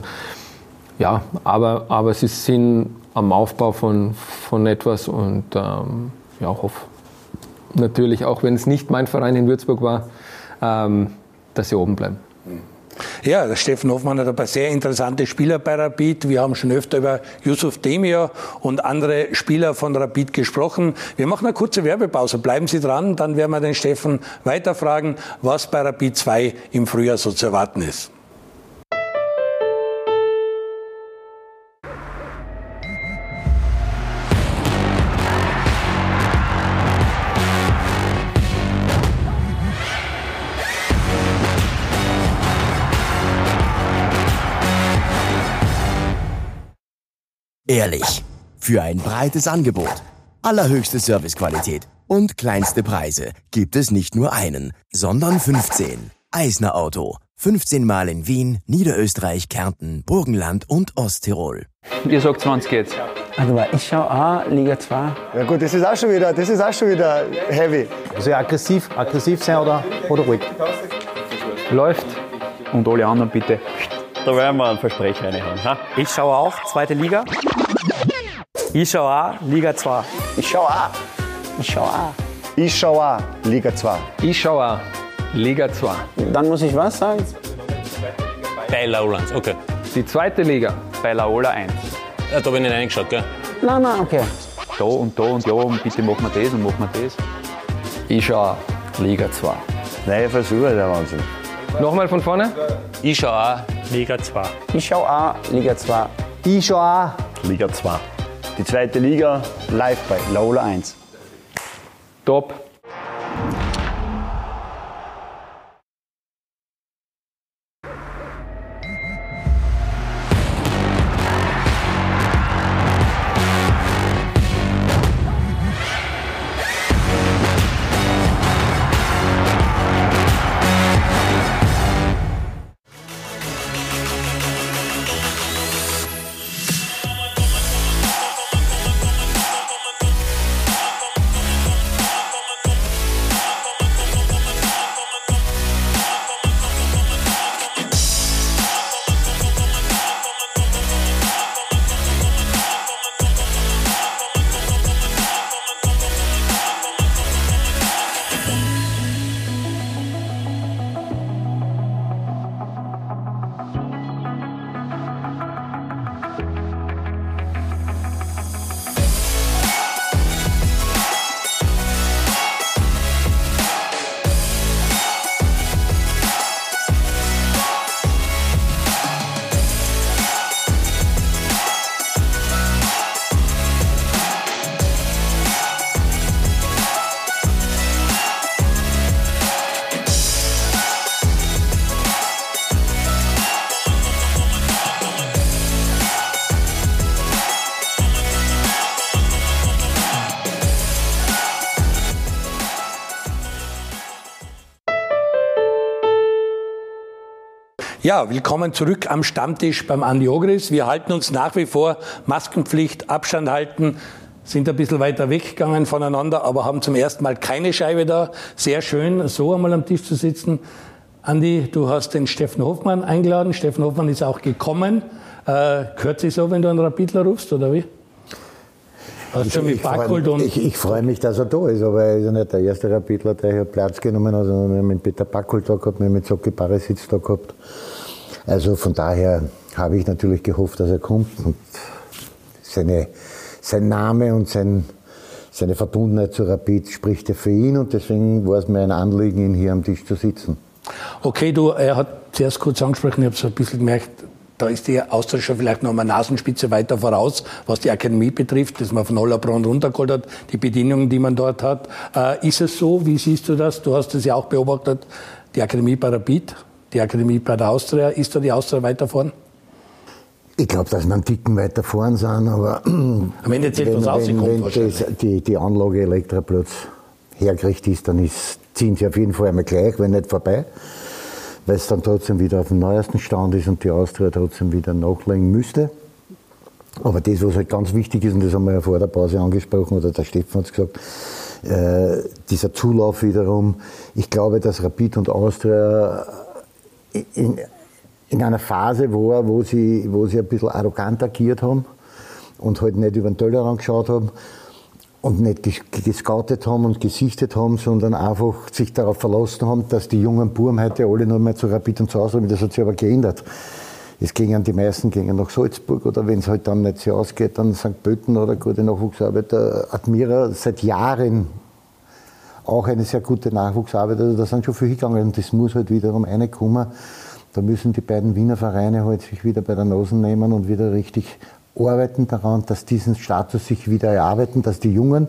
ja, aber, aber sie sind am Aufbau von, von etwas und ähm, ja, hoffe natürlich, auch wenn es nicht mein Verein in Würzburg war, ähm, dass sie oben bleiben. Ja, der Steffen Hoffmann hat ein paar sehr interessante Spieler bei Rapid. Wir haben schon öfter über Yusuf Demir und andere Spieler von Rapid gesprochen. Wir machen eine kurze Werbepause. Bleiben Sie dran, dann werden wir den Steffen weiterfragen, was bei Rapid 2 im Frühjahr so zu erwarten ist. Ehrlich. Für ein breites Angebot. Allerhöchste Servicequalität. Und kleinste Preise gibt es nicht nur einen, sondern 15. Eisner Auto. 15 Mal in Wien, Niederösterreich, Kärnten, Burgenland und Osttirol. Ihr sagt 20 jetzt. Also ich schaue auch Liga 2. Ja gut, das ist auch schon wieder, das ist auch schon wieder heavy. Also aggressiv, aggressiv sein oder, oder ruhig? Läuft. Und alle anderen bitte. Da werden wir einen Versprecher reinhauen. Ha? Ich schaue auch zweite Liga. Ich schaue auch Liga 2. Ich schaue auch. Ich schaue auch. Ich schaue auch Liga 2. Ich schaue auch Liga 2. Dann muss ich was sagen? Bei Lowlands, okay. Die zweite Liga. Bei Laola 1. Ja, da habe ich nicht reingeschaut, gell? Nein, nein, okay. Da und da und ja und bitte machen wir das und machen wir das. Ich schaue auch Liga 2. Neue Versuche, der Wahnsinn. Nochmal von vorne. Ich schaue auch Liga 2. Ich schaue auch Liga 2. Ich schaue auch. Liga 2. Die zweite Liga live bei Laola 1. Top. Ja, willkommen zurück am Stammtisch beim Andi Ogris. Wir halten uns nach wie vor Maskenpflicht, Abstand halten, sind ein bisschen weiter weggegangen voneinander, aber haben zum ersten Mal keine Scheibe da. Sehr schön, so einmal am Tisch zu sitzen. Andi, du hast den Steffen Hoffmann eingeladen. Steffen Hoffmann ist auch gekommen. Äh, gehört sich so, wenn du einen Rapidler rufst, oder wie? Hast du mit Backholt und ich, ich freue mich, dass er da ist, aber er ist ja nicht der erste Rapidler, der hier Platz genommen hat, sondern wir haben mit Peter Backholt da gehabt, wir haben mit Socki Barisic da gehabt. Also von daher habe ich natürlich gehofft, dass er kommt und seine, sein Name und sein, seine Verbundenheit zu Rapid spricht ja für ihn und deswegen war es mir ein Anliegen, ihn hier am Tisch zu sitzen. Okay, du, er hat zuerst kurz angesprochen, ich habe so ein bisschen gemerkt, da ist die Austria schon vielleicht noch mal Nasenspitze weiter voraus, was die Akademie betrifft, dass man von Hollerbrunn runtergeholt hat, die Bedingungen, die man dort hat. Äh, ist es so? Wie siehst du das? Du hast es ja auch beobachtet, die Akademie bei Rapid, die Akademie bei der Austria. Ist da die Austria weiter vorn? Ich glaube, dass wir einen Ticken weiter vorn sind, aber <clears throat> Am Ende zählt, was wenn, rauskommt wenn, wenn das, die, die Anlage Elektraplatz hergerichtet ist, dann ist, ziehen sie auf jeden Fall einmal gleich, wenn nicht vorbei, weil es dann trotzdem wieder auf dem neuesten Stand ist und die Austria trotzdem wieder nachlegen müsste. Aber das, was halt ganz wichtig ist, und das haben wir ja vor der Pause angesprochen, oder der Steffen hat es gesagt, äh, dieser Zulauf wiederum. Ich glaube, dass Rapid und Austria in, in einer Phase war, wo sie, wo sie ein bisschen arrogant agiert haben und halt nicht über den Tellerrand geschaut haben und nicht ges- gescoutet haben und gesichtet haben, sondern einfach sich darauf verlassen haben, dass die jungen Buben heute alle nur mehr zu Rapid und zu Austria, das hat sich aber geändert. Es gingen die meisten gingen nach Salzburg oder wenn es halt dann nicht so ausgeht, dann St. Pölten oder gute Nachwuchsarbeiter. Admira seit Jahren auch eine sehr gute Nachwuchsarbeit. Also da sind schon viele gegangen und das muss halt wiederum reinkommen. Da müssen die beiden Wiener Vereine halt sich wieder bei der Nase nehmen und wieder richtig arbeiten daran, dass diesen Status sich wieder erarbeiten, dass die Jungen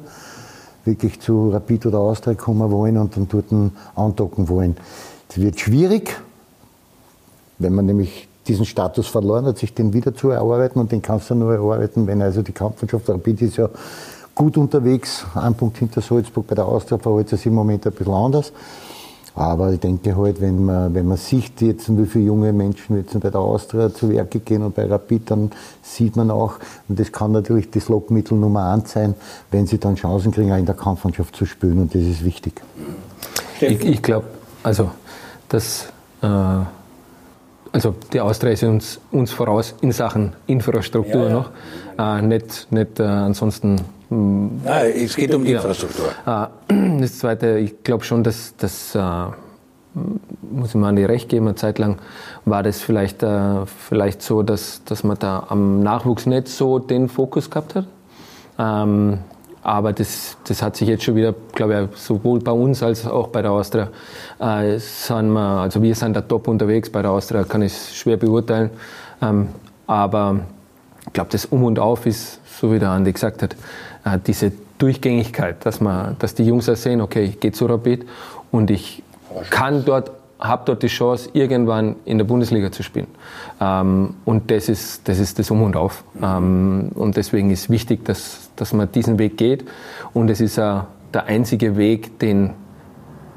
wirklich zu Rapid oder Austria kommen wollen und dann dort andocken wollen. Es wird schwierig, wenn man nämlich diesen Status verloren hat, sich den wieder zu erarbeiten und den kannst du nur erarbeiten, wenn also die Kampfmannschaft Rapid ist ja gut unterwegs, ein Punkt hinter Salzburg. Bei der Austria verhält es im Moment ein bisschen anders. Aber ich denke halt, wenn man, wenn man sieht, jetzt, wie viele junge Menschen jetzt bei der Austria zu Werke gehen und bei Rapid, dann sieht man auch, und das kann natürlich das Lockmittel Nummer eins sein, wenn sie dann Chancen kriegen, auch in der Kampfmannschaft zu spielen und das ist wichtig. Ich, ich glaube, also, dass äh, also die Austria ist uns, uns voraus in Sachen Infrastruktur ja, noch, äh, nicht, nicht äh, ansonsten. Nein, es geht um die ja. Infrastruktur. Äh, <clears throat> das Zweite, ich glaube schon, dass das äh, muss ich mir an die recht geben, eine Zeit lang war das vielleicht, äh, vielleicht so, dass, dass man da am Nachwuchs nicht so den Fokus gehabt hat. Ähm, aber das, das hat sich jetzt schon wieder, glaube ich, sowohl bei uns als auch bei der Austria, äh, sind wir, also wir sind da top unterwegs. Bei der Austria kann ich es schwer beurteilen. Ähm, aber ich glaube, das Um und Auf ist, so wie der Andi gesagt hat, äh, diese Durchgängigkeit, dass, man, dass die Jungs auch sehen, okay, ich gehe zu Rapid und ich kann dort habe dort die Chance, irgendwann in der Bundesliga zu spielen. Ähm, und das ist, das ist das Um und Auf. Ähm, und deswegen ist wichtig, dass, dass man diesen Weg geht. Und es ist äh, der einzige Weg, den,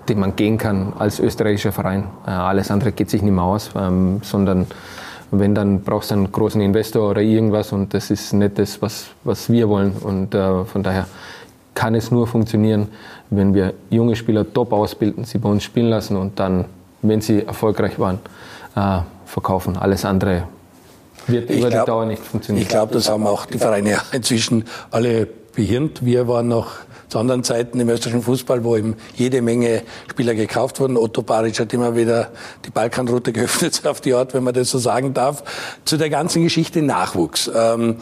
den man gehen kann als österreichischer Verein. Äh, alles andere geht sich nicht mehr aus, ähm, sondern wenn, dann brauchst du einen großen Investor oder irgendwas und das ist nicht das, was, was wir wollen. Und äh, von daher kann es nur funktionieren, wenn wir junge Spieler top ausbilden, sie bei uns spielen lassen und dann wenn sie erfolgreich waren, äh, verkaufen. Alles andere wird ich über glaub, die Dauer nicht funktionieren. Ich glaube, das haben auch die Vereine inzwischen alle behirnt. Wir waren noch zu anderen Zeiten im österreichischen Fußball, wo eben jede Menge Spieler gekauft wurden. Otto Baric hat immer wieder die Balkanroute <laughs> geöffnet, auf die Art, wenn man das so sagen darf. Zu der ganzen Geschichte Nachwuchs. Ähm,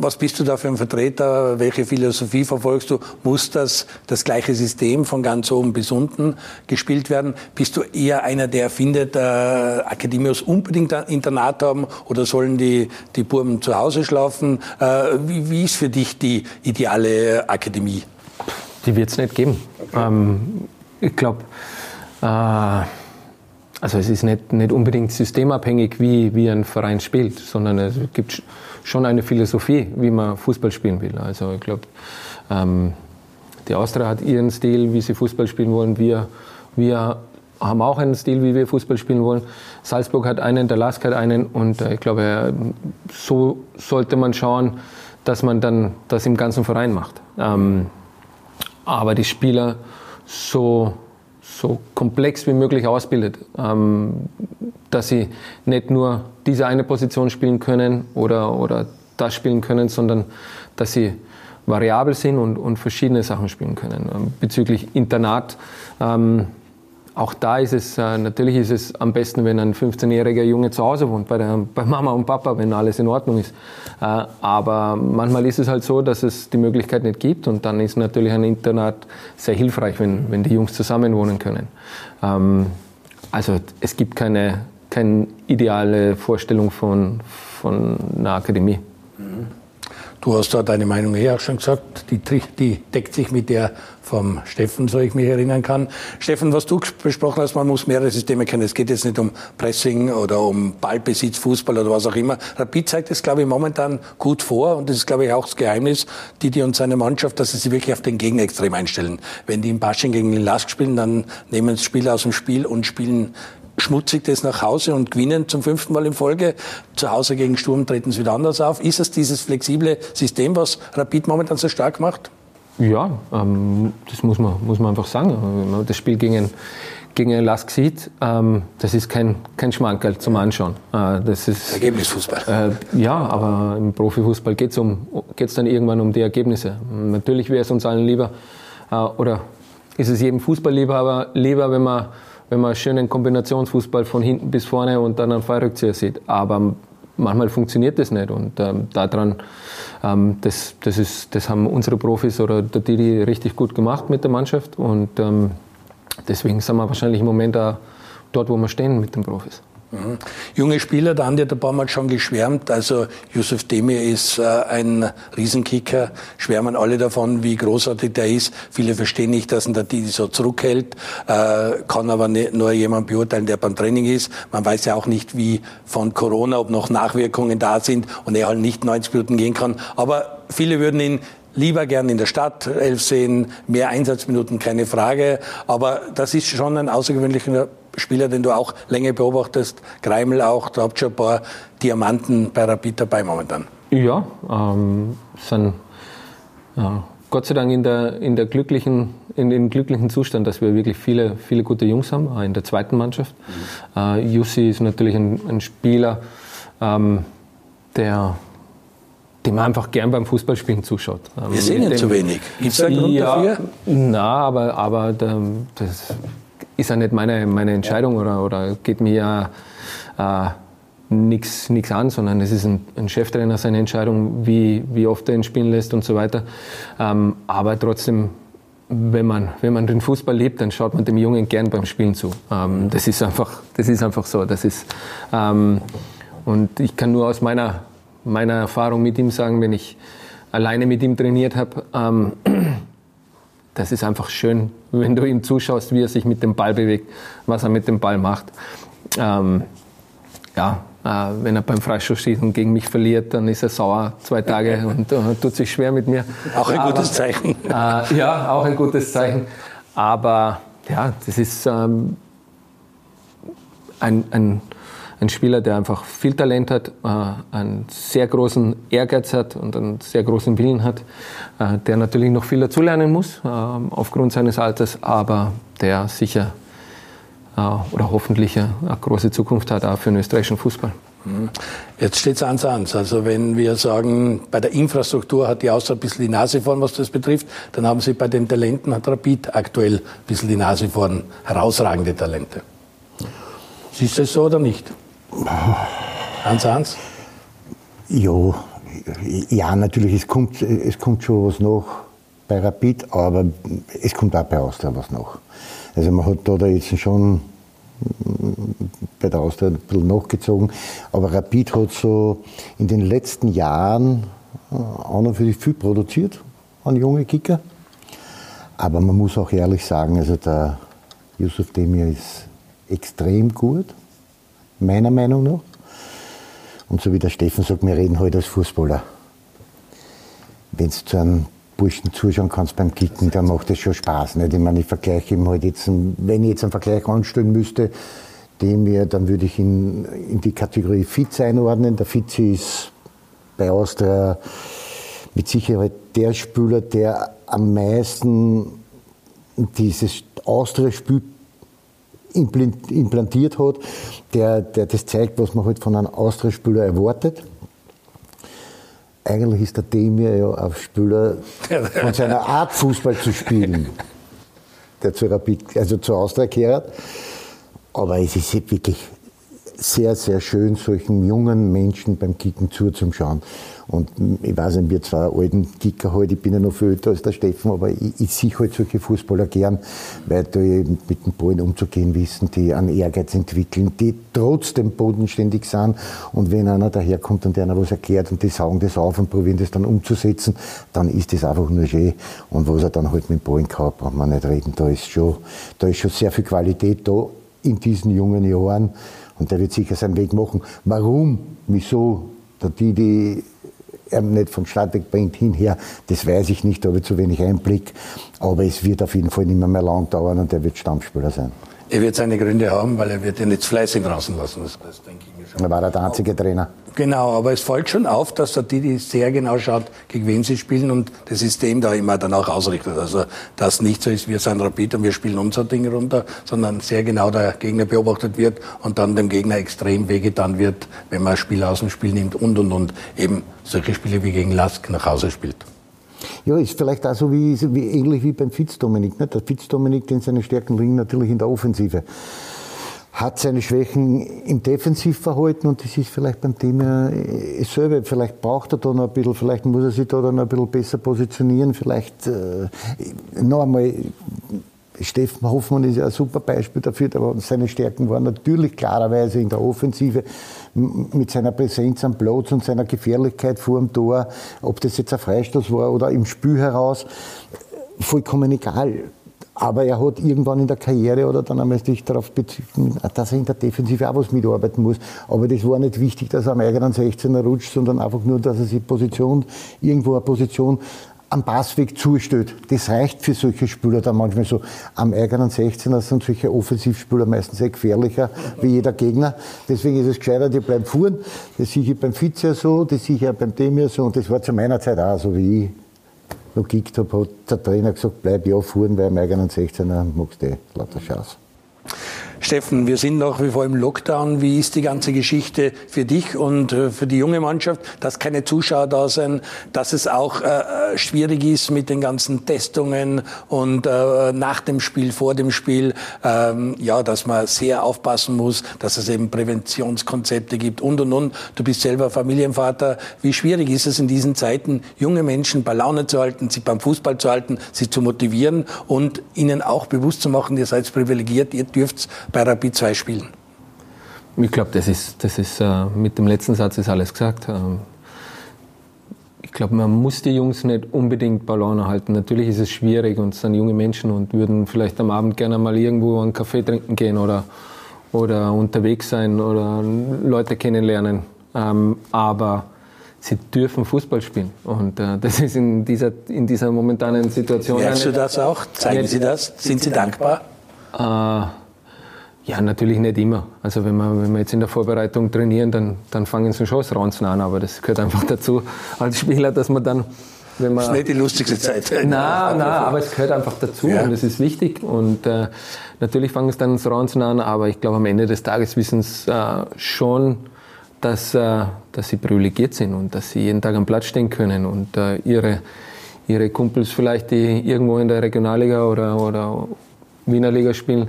was bist du da für ein Vertreter? Welche Philosophie verfolgst du? Muss das das gleiche System von ganz oben bis unten gespielt werden? Bist du eher einer, der findet, äh, Akademios unbedingt ein Internat haben oder sollen die, die Burmen zu Hause schlafen? Äh, wie, wie ist für dich die ideale Akademie? Die wird es nicht geben. Ähm, ich glaube, äh, also es ist nicht, nicht unbedingt systemabhängig, wie, wie ein Verein spielt, sondern es gibt schon eine Philosophie, wie man Fußball spielen will. Also ich glaube, ähm, die Austria hat ihren Stil, wie sie Fußball spielen wollen. Wir, wir haben auch einen Stil, wie wir Fußball spielen wollen. Salzburg hat einen, der Lask hat einen und äh, ich glaube, so sollte man schauen, dass man dann das im ganzen Verein macht. Ähm, aber die Spieler so, so komplex wie möglich ausbildet. Ähm, dass sie nicht nur diese eine Position spielen können oder, oder das spielen können, sondern dass sie variabel sind und, und verschiedene Sachen spielen können. Ähm, bezüglich Internat, ähm, auch da ist es, äh, natürlich ist es am besten, wenn ein 15-jähriger Junge zu Hause wohnt, bei, der, bei Mama und Papa, wenn alles in Ordnung ist. Äh, aber manchmal ist es halt so, dass es die Möglichkeit nicht gibt und dann ist natürlich ein Internat sehr hilfreich, wenn, wenn die Jungs zusammen wohnen können. Ähm, also es gibt keine keine ideale Vorstellung von, von einer Akademie. Du hast da deine Meinung eh auch schon gesagt, die, die, deckt sich mit der vom Steffen, so ich mich erinnern kann. Steffen, was du besprochen hast, man muss mehrere Systeme kennen. Es geht jetzt nicht um Pressing oder um Ballbesitz, Fußball oder was auch immer. Rapid zeigt das, glaube ich, momentan gut vor und das ist, glaube ich, auch das Geheimnis, die, die und seine Mannschaft, dass sie sich wirklich auf den Gegner extrem einstellen. Wenn die im Basching gegen den Lask spielen, dann nehmen sie Spieler aus dem Spiel und spielen schmutzig das nach Hause und gewinnen zum fünften Mal in Folge. Zu Hause gegen Sturm treten sie wieder anders auf. Ist es dieses flexible System, was Rapid momentan so stark macht? Ja, ähm, das muss man, muss man einfach sagen. Wenn man das Spiel gegen, gegen Lask sieht, ähm, das ist kein, kein Schmankerl zum Anschauen. Äh, das ist, Ergebnisfußball. Äh, ja, aber im Profifußball geht es um, geht's dann irgendwann um die Ergebnisse. Natürlich wäre es uns allen lieber, äh, oder ist es jedem Fußballlieber lieber, wenn man wenn man schönen Kombinationsfußball von hinten bis vorne und dann einen Fallrückzieher sieht. Aber manchmal funktioniert das nicht und ähm, daran, ähm, das, das, ist, das haben unsere Profis oder der Didi richtig gut gemacht mit der Mannschaft und ähm, deswegen sind wir wahrscheinlich im Moment auch dort, wo wir stehen mit den Profis. Mhm. Junge Spieler, da haben die ein paar Mal schon geschwärmt. Also Yusuf Demir ist äh, ein Riesenkicker. Schwärmen alle davon, wie großartig der ist. Viele verstehen nicht, dass ihn der Didi so zurückhält. Äh, kann aber nicht nur jemand beurteilen, der beim Training ist. Man weiß ja auch nicht, wie von Corona, ob noch Nachwirkungen da sind und er halt nicht 90 Minuten gehen kann. Aber viele würden ihn lieber gern in der Stadt elf sehen, mehr Einsatzminuten, keine Frage. Aber das ist schon ein außergewöhnlicher Spieler, den du auch länger beobachtest. Greimel auch, da habt ihr schon ein paar Diamanten bei Rapid dabei momentan. Ja, ähm, sind ja, Gott sei Dank in der, in der glücklichen, in dem glücklichen Zustand, dass wir wirklich viele, viele gute Jungs haben, auch in der zweiten Mannschaft. Mhm. Äh, Jussi ist natürlich ein, ein Spieler, ähm, der dem man einfach gern beim Fußballspielen zuschaut. Ähm, wir sehen ihn zu wenig. Gibt es da einen Grund ja, dafür? Na, aber, aber das ist ja nicht meine, meine Entscheidung oder, oder geht mir ja äh, nichts an, sondern es ist ein, ein, Cheftrainer seine Entscheidung, wie, wie oft er ihn spielen lässt und so weiter. Ähm, aber trotzdem, wenn man, wenn man den Fußball liebt, dann schaut man dem Jungen gern beim Spielen zu. Ähm, das, ist einfach, das ist einfach so. Das ist, ähm, und ich kann nur aus meiner, meiner Erfahrung mit ihm sagen, wenn ich alleine mit ihm trainiert habe, ähm, das ist einfach schön, wenn du ihm zuschaust, wie er sich mit dem Ball bewegt, was er mit dem Ball macht. Ähm, ja, äh, wenn er beim Freistoßschießen gegen mich verliert, dann ist er sauer zwei Tage <laughs> und äh, tut sich schwer mit mir. Auch ein Aber, gutes Zeichen. Äh, ja, auch ein gutes Zeichen. Aber ja, das ist ähm, ein, ein, ein, Spieler, der einfach viel Talent hat, äh, einen sehr großen Ehrgeiz hat und einen sehr großen Willen hat, äh, der natürlich noch viel dazulernen muss äh, aufgrund seines Alters, aber der sicher oder hoffentlich eine, große Zukunft hat auch für den österreichischen Fußball. Mhm. Jetzt steht es ans ans. Also wenn wir sagen, bei der Infrastruktur hat die Austria ein bisschen die Nase vorn, was das betrifft, dann haben sie bei den Talenten, hat Rapid aktuell ein bisschen die Nase vorn, herausragende Talente. Siehst du es so oder nicht? Ans ans? Ja, ja, natürlich, es kommt, es kommt schon was noch bei Rapid, aber es kommt auch bei Austria was noch. Also man hat da jetzt schon bei der Austria ein bisschen nachgezogen, aber Rapid hat so in den letzten Jahren äh, auch noch für sich viel produziert an junge Kicker. Aber man muss auch ehrlich sagen, also der Yusuf Demir ist extrem gut, meiner Meinung nach. Und so wie der Steffen sagt, wir reden heute als Fußballer. Wenn es zu einem Burschen zuschauen kannst beim Kicken, dann macht es schon Spaß. Nicht? Ich meine, ich vergleiche ihm halt jetzt, wenn ich jetzt einen Vergleich anstellen müsste, dem wir, dann würde ich ihn in die Kategorie Fitz einordnen. Der Fitz ist bei Austria mit Sicherheit der Spieler, der am meisten dieses Austria-Spiel implantiert hat, der, der das zeigt, was man halt von einem Austria-Spieler erwartet eigentlich ist der Demir ja ein Spieler von seiner Art, Fußball zu spielen, der zu Rapid, also zu Austria kehrt. Aber es ist wirklich sehr, sehr schön, solchen jungen Menschen beim Kicken zuzuschauen. Und ich weiß nicht, wir zwei alten Kicker halt, ich bin ja noch viel älter als der Steffen, aber ich, ich sehe halt solche Fußballer gern, weil die mit dem Ballen umzugehen wissen, die einen Ehrgeiz entwickeln, die trotzdem bodenständig sind. Und wenn einer daherkommt und der einer was erklärt und die saugen das auf und probieren das dann umzusetzen, dann ist das einfach nur schön. Und was er dann halt mit dem Ballen kann, braucht man nicht reden. Da ist schon, da ist schon sehr viel Qualität da in diesen jungen Jahren. Und der wird sicher seinen Weg machen. Warum, wieso, der die er nicht vom Stadtweg bringt hinher, das weiß ich nicht, da habe ich zu wenig Einblick. Aber es wird auf jeden Fall nicht mehr, mehr lang dauern und er wird Stammspieler sein. Er wird seine Gründe haben, weil er wird ihn jetzt fleißig draußen lassen. Das, das denke ich mir schon. Er war der einzige Trainer. Genau, aber es fällt schon auf, dass der Didi sehr genau schaut, gegen wen sie spielen und das System da immer dann auch ausrichtet. Also, dass nicht so ist, wir sind Rapid und wir spielen unser Ding runter, sondern sehr genau der Gegner beobachtet wird und dann dem Gegner extrem wehgetan wird, wenn man ein Spiel aus dem Spiel nimmt und, und, und eben solche Spiele wie gegen Lask nach Hause spielt. Ja, ist vielleicht auch so wie, wie ähnlich wie beim Fitz-Dominik. Der Fitz-Dominik, den seine Stärken liegen natürlich in der Offensive. Hat seine Schwächen im Defensivverhalten und das ist vielleicht beim Thema dasselbe. Vielleicht braucht er da noch ein bisschen, vielleicht muss er sich da dann ein bisschen besser positionieren. Vielleicht äh, noch einmal Steffen Hoffmann ist ja ein super Beispiel dafür, aber seine Stärken waren natürlich klarerweise in der Offensive mit seiner Präsenz am Platz und seiner Gefährlichkeit vor dem Tor, ob das jetzt ein Freistoß war oder im Spiel heraus, vollkommen egal. Aber er hat irgendwann in der Karriere oder dann einmal sich darauf bezogen, dass er in der Defensive auch was mitarbeiten muss. Aber das war nicht wichtig, dass er am eigenen 16er rutscht, sondern einfach nur, dass er sich Position, irgendwo eine Position am Passweg zustellt. Das reicht für solche Spieler dann manchmal so. Am eigenen 16er sind solche Offensivspieler meistens sehr gefährlicher wie jeder Gegner. Deswegen ist es gescheiter, die bleiben fuhren. Das sehe ich beim Vize so, das sehe ich auch beim Demir so und das war zu meiner Zeit auch so, wie ich noch gekickt habe, hat der Trainer gesagt, bleib ja fuhren, weil am eigenen 16er magst du eh lauter Chance. Steffen, wir sind nach wie vor im Lockdown. Wie ist die ganze Geschichte für dich und äh, für die junge Mannschaft, dass keine Zuschauer da sind, dass es auch äh, schwierig ist mit den ganzen Testungen und äh, nach dem Spiel, vor dem Spiel, ähm, ja, dass man sehr aufpassen muss, dass es eben Präventionskonzepte gibt und und und. Du bist selber Familienvater. Wie schwierig ist es in diesen Zeiten, junge Menschen bei Laune zu halten, sie beim Fußball zu halten, sie zu motivieren und ihnen auch bewusst zu machen, ihr seid privilegiert, ihr dürft bei Rapid 2 spielen? Ich glaube, das ist, das ist äh, mit dem letzten Satz ist alles gesagt. Ähm, ich glaube, man muss die Jungs nicht unbedingt bei Laune halten. Natürlich ist es schwierig und es sind junge Menschen und würden vielleicht am Abend gerne mal irgendwo einen Kaffee trinken gehen oder, oder unterwegs sein oder Leute kennenlernen. Ähm, aber sie dürfen Fußball spielen. Und äh, das ist in dieser, in dieser momentanen Situation. Merkst du das auch? Zeigen Sie das? Sind Sie dankbar? Äh, ja, natürlich nicht immer. Also wenn wir, wenn wir jetzt in der Vorbereitung trainieren, dann, dann fangen sie schon das Ranzen an, aber das gehört einfach dazu als Spieler, dass man dann, wenn man... Das ist nicht die lustigste Zeit. <laughs> Nein, nein, aber es gehört einfach dazu Ja. und es ist wichtig und äh, natürlich fangen sie dann das Ranzen an, aber ich glaube am Ende des Tages wissen sie äh, schon, dass, äh, dass sie privilegiert sind und dass sie jeden Tag am Platz stehen können und äh, ihre, ihre Kumpels vielleicht, die irgendwo in der Regionalliga oder, oder Wiener Liga spielen,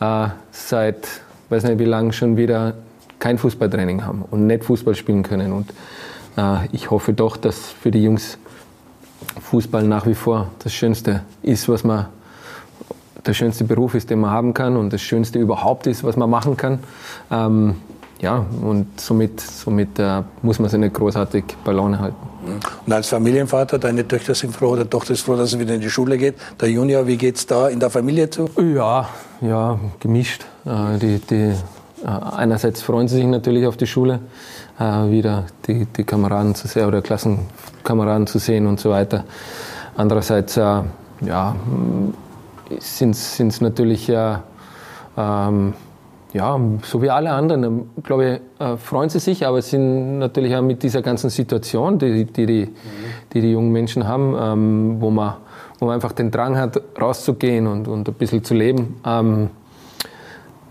äh, seit, weiß nicht wie lange schon wieder kein Fußballtraining haben und nicht Fußball spielen können. Und äh, ich hoffe doch, dass für die Jungs Fußball nach wie vor das Schönste ist, was man, der schönste Beruf ist, den man haben kann und das Schönste überhaupt ist, was man machen kann. Ähm, ja, und somit, somit äh, muss man sich nicht großartig bei Laune halten. Und als Familienvater, deine Töchter sind froh, der Tochter ist froh, dass sie wieder in die Schule geht. Der Junior, wie geht's da in der Familie zu? Ja, ja, gemischt. Äh, die, die, äh, einerseits freuen sie sich natürlich auf die Schule, äh, wieder die, die Kameraden zu sehen oder Klassenkameraden zu sehen und so weiter. Andererseits, äh, ja, sind es natürlich äh, ähm, ja, so wie alle anderen, ähm, glaube ich, äh, freuen sie sich, aber sind natürlich auch mit dieser ganzen Situation, die die, die, die, die jungen Menschen haben, ähm, wo, man, wo man einfach den Drang hat, rauszugehen und, und ein bisschen zu leben, ähm,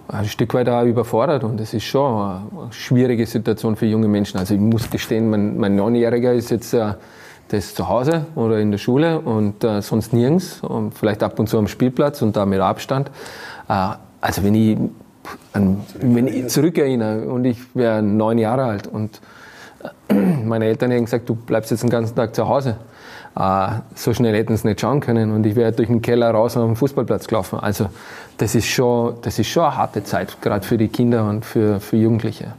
ein Stück weit auch überfordert. Und es ist schon eine schwierige Situation für junge Menschen. Also ich muss gestehen, mein, mein Neunjähriger ist jetzt äh, der ist zu Hause oder in der Schule und äh, sonst nirgends, und vielleicht ab und zu am Spielplatz und da mit Abstand. Äh, also wenn ich an, wenn ich zurückerinnere und ich wäre neun Jahre alt und äh, meine Eltern hätten gesagt, du bleibst jetzt den ganzen Tag zu Hause. Äh, so schnell hätten sie nicht schauen können und ich wäre durch den Keller raus auf den Fußballplatz gelaufen. Also das ist schon, das ist schon eine harte Zeit, gerade für die Kinder und für, für Jugendliche.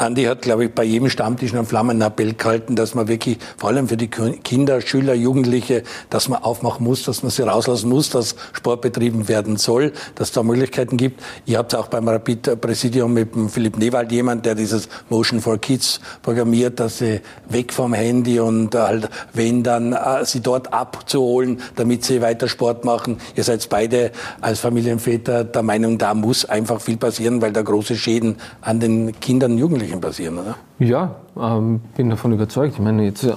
Andi hat, glaube ich, bei jedem Stammtisch einen Flammenappell gehalten, dass man wirklich, vor allem für die Kinder, Schüler, Jugendliche, dass man aufmachen muss, dass man sie rauslassen muss, dass Sport betrieben werden soll, dass es da Möglichkeiten gibt. Ihr habt auch beim Rapid-Präsidium mit dem Philipp Newald jemand, der dieses Motion for Kids programmiert, dass sie weg vom Handy und halt, wenn dann, äh, sie dort abzuholen, damit sie weiter Sport machen. Ihr seid beide als Familienväter der Meinung, da muss einfach viel passieren, weil da große Schäden an den Kindern und Jugendlichen passieren, oder? Ja, ähm, bin davon überzeugt. Ich meine, jetzt, äh,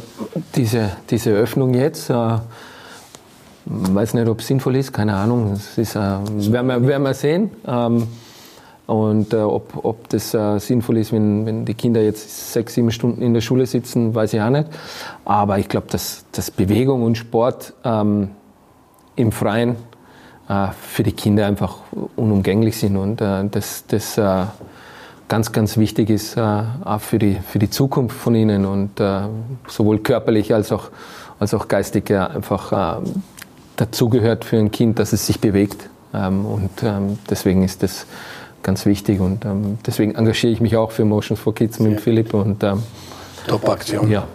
diese, diese Öffnung jetzt, äh, weiß nicht, ob es sinnvoll ist, keine Ahnung. Das ist, äh, werden, wir, werden wir sehen. Ähm, und äh, ob, ob das äh, sinnvoll ist, wenn, wenn die Kinder jetzt sechs, sieben Stunden in der Schule sitzen, weiß ich auch nicht. Aber ich glaube, dass, dass Bewegung und Sport ähm, im Freien äh, für die Kinder einfach unumgänglich sind und äh, das, das äh, ganz, ganz wichtig ist, äh, auch für die, für die Zukunft von ihnen und äh, sowohl körperlich als auch, als auch geistig äh, einfach äh, dazugehört für ein Kind, dass es sich bewegt. Ähm, und ähm, deswegen ist das ganz wichtig und ähm, deswegen engagiere ich mich auch für Motions for Kids mit Philipp und ähm, Top-Aktion. Ja.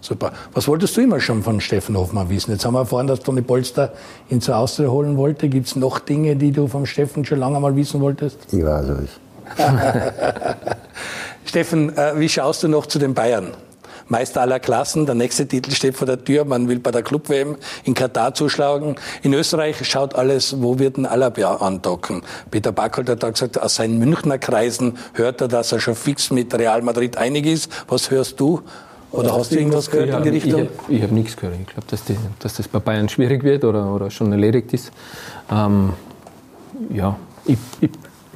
Super. Was wolltest du immer schon von Steffen Hoffmann wissen? Jetzt haben wir erfahren, dass Toni Polster ihn zur Austria holen wollte. Gibt es noch Dinge, die du vom Steffen schon lange mal wissen wolltest? Ich weiß es. <laughs> Steffen, äh, wie schaust du noch zu den Bayern? Meister aller Klassen. Der nächste Titel steht vor der Tür. Man will bei der Club-WM in Katar zuschlagen. In Österreich schaut alles, wo wird ein Alaba andocken? Peter Backholt hat da gesagt, aus seinen Münchner Kreisen hört er, dass er schon fix mit Real Madrid einig ist. Was hörst du? Oder hast du irgendwas gehört ich in die Richtung? Ich habe hab nichts gehört. Ich glaube, dass, die- dass das bei Bayern schwierig wird oder, oder schon erledigt ist. Ähm, ja, ich, ich,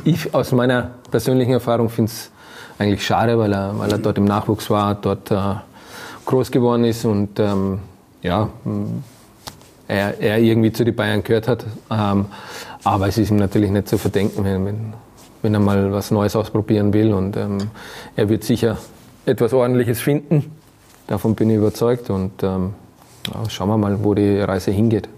ich aus meiner persönlichen Erfahrung finde es eigentlich schade, weil er, weil er dort im Nachwuchs war, dort äh, groß geworden ist und ähm, ja, mh, er, er irgendwie zu den Bayern gehört hat. Ähm, aber es ist ihm natürlich nicht zu verdenken, wenn, wenn, wenn er mal was Neues ausprobieren will. Und ähm, er wird sicher etwas Ordentliches finden. Davon bin ich überzeugt. Und ähm, ja, schauen wir mal, wo die Reise hingeht.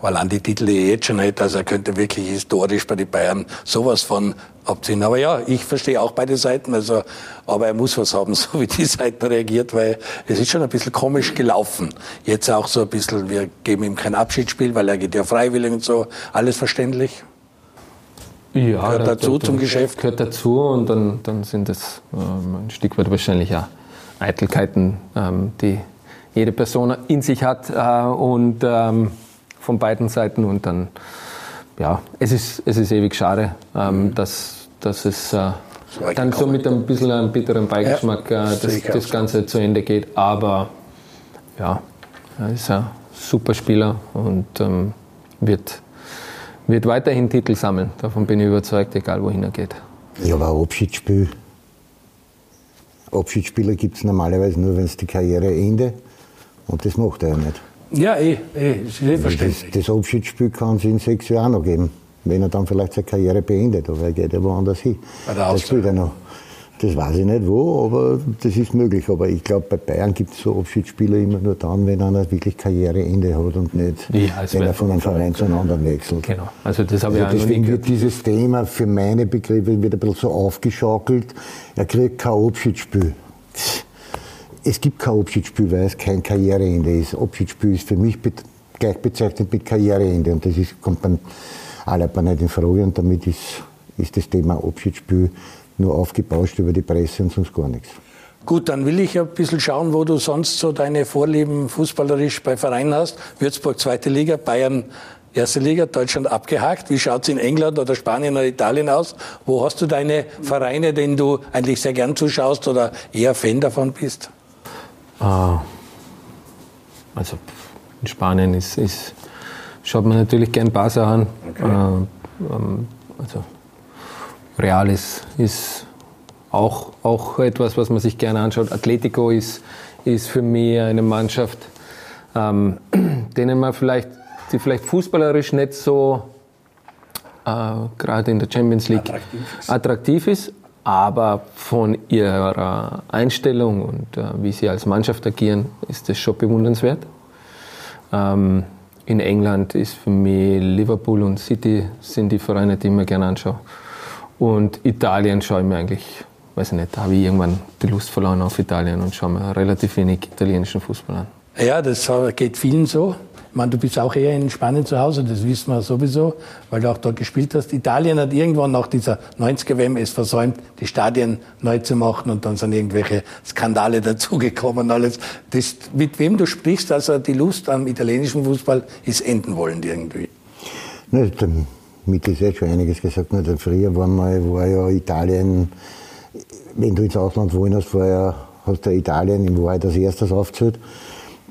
Weil an die Titel, die er jetzt schon hätte, also er könnte wirklich historisch bei den Bayern sowas von abziehen. Aber ja, ich verstehe auch beide Seiten, also, aber er muss was haben, <laughs> so wie die Seiten reagiert, weil es ist schon ein bisschen komisch gelaufen. Jetzt auch so ein bisschen, wir geben ihm kein Abschiedsspiel, weil er geht ja freiwillig und so, alles verständlich. Ja, Gehört da- dazu da- zum Geschäft. Gehört dazu und dann, dann sind das ähm, ein Stück weit wahrscheinlich auch Eitelkeiten, ähm, die jede Person in sich hat äh, und ähm, von beiden Seiten und dann, ja, es ist, es ist ewig schade, ähm, dass, dass es äh, dann so mit ein bisschen einem bitteren Beigeschmack Ja, äh, das, das. Ganze zu Ende geht, aber ja, er ist ein super Spieler und ähm, wird, wird weiterhin Titel sammeln. Davon bin ich überzeugt, egal wohin er geht. Ja, aber ein Abschiedsspiel. Abschiedsspieler gibt es normalerweise nur, wenn es die Karriere endet. Und das macht er ja nicht. Ja, eh, eh, ist eh Das, verständlich. das Abschiedsspiel kann es in sechs Jahren noch geben, wenn er dann vielleicht seine Karriere beendet. Aber er geht ja woanders hin. Bei der das spielt er noch. Das weiß ich nicht wo, aber das ist möglich. Aber ich glaube, bei Bayern gibt es so Abschiedsspieler immer nur dann, wenn einer wirklich Karriereende hat und nicht, Ja, es wenn er von einem Verein zu einem anderen wechselt. Genau. Also das habe ich Also nie deswegen wird dieses Thema für meine Begriffe wird ein bisschen so aufgeschaukelt. Er kriegt kein Abschiedsspiel. Es gibt kein Abschiedsspiel, weil es kein Karriereende ist. Abschiedsspiel ist für mich bet- gleich bezeichnet mit Karriereende und das ist, kommt beim Alaba nicht in Frage und damit ist, ist das Thema Abschiedsspiel nur aufgebauscht über die Presse und sonst gar nichts. Gut, dann will ich ein bisschen schauen, wo du sonst so deine Vorlieben fußballerisch bei Vereinen hast. Würzburg zweite Liga, Bayern erste Liga, Deutschland abgehakt. Wie schaut's in England oder Spanien oder Italien aus? Wo hast du deine Vereine, denen du eigentlich sehr gern zuschaust oder eher Fan davon bist? Ah, also in Spanien ist, ist, schaut man natürlich gern Barca an. Äh, ähm, also Real ist, ist auch, auch etwas, was man sich gerne anschaut. Atletico ist, ist für mich eine Mannschaft, ähm, <clears throat> denen man vielleicht, die vielleicht fußballerisch nicht so äh, gerade in der Champions League attraktiv ist, aber von ihrer Einstellung und äh, wie sie als Mannschaft agieren, ist das schon bewundernswert. Ähm, in England ist für mich Liverpool und City sind die Vereine, die ich mir gerne anschaue. Und Italien schaue ich mir eigentlich, weiß ich nicht, da habe ich irgendwann die Lust verloren auf Italien und schaue mir relativ wenig italienischen Fußball an. Ja, das geht vielen so. Meine, du bist auch eher in Spanien zu Hause, das wissen wir sowieso, weil du auch dort gespielt hast. Italien hat irgendwann nach dieser 90er WM es versäumt, die Stadien neu zu machen und dann sind irgendwelche Skandale <laughs> dazugekommen. Alles. Das, mit wem du sprichst, also die Lust am italienischen Fußball ist enden wollen irgendwie. Ne, damit ist jetzt schon einiges gesagt. Denn früher war, mal, war ja Italien, wenn du ins Ausland wollen hast, ja, hast du Italien in Wahrheit als erstes aufgezählt.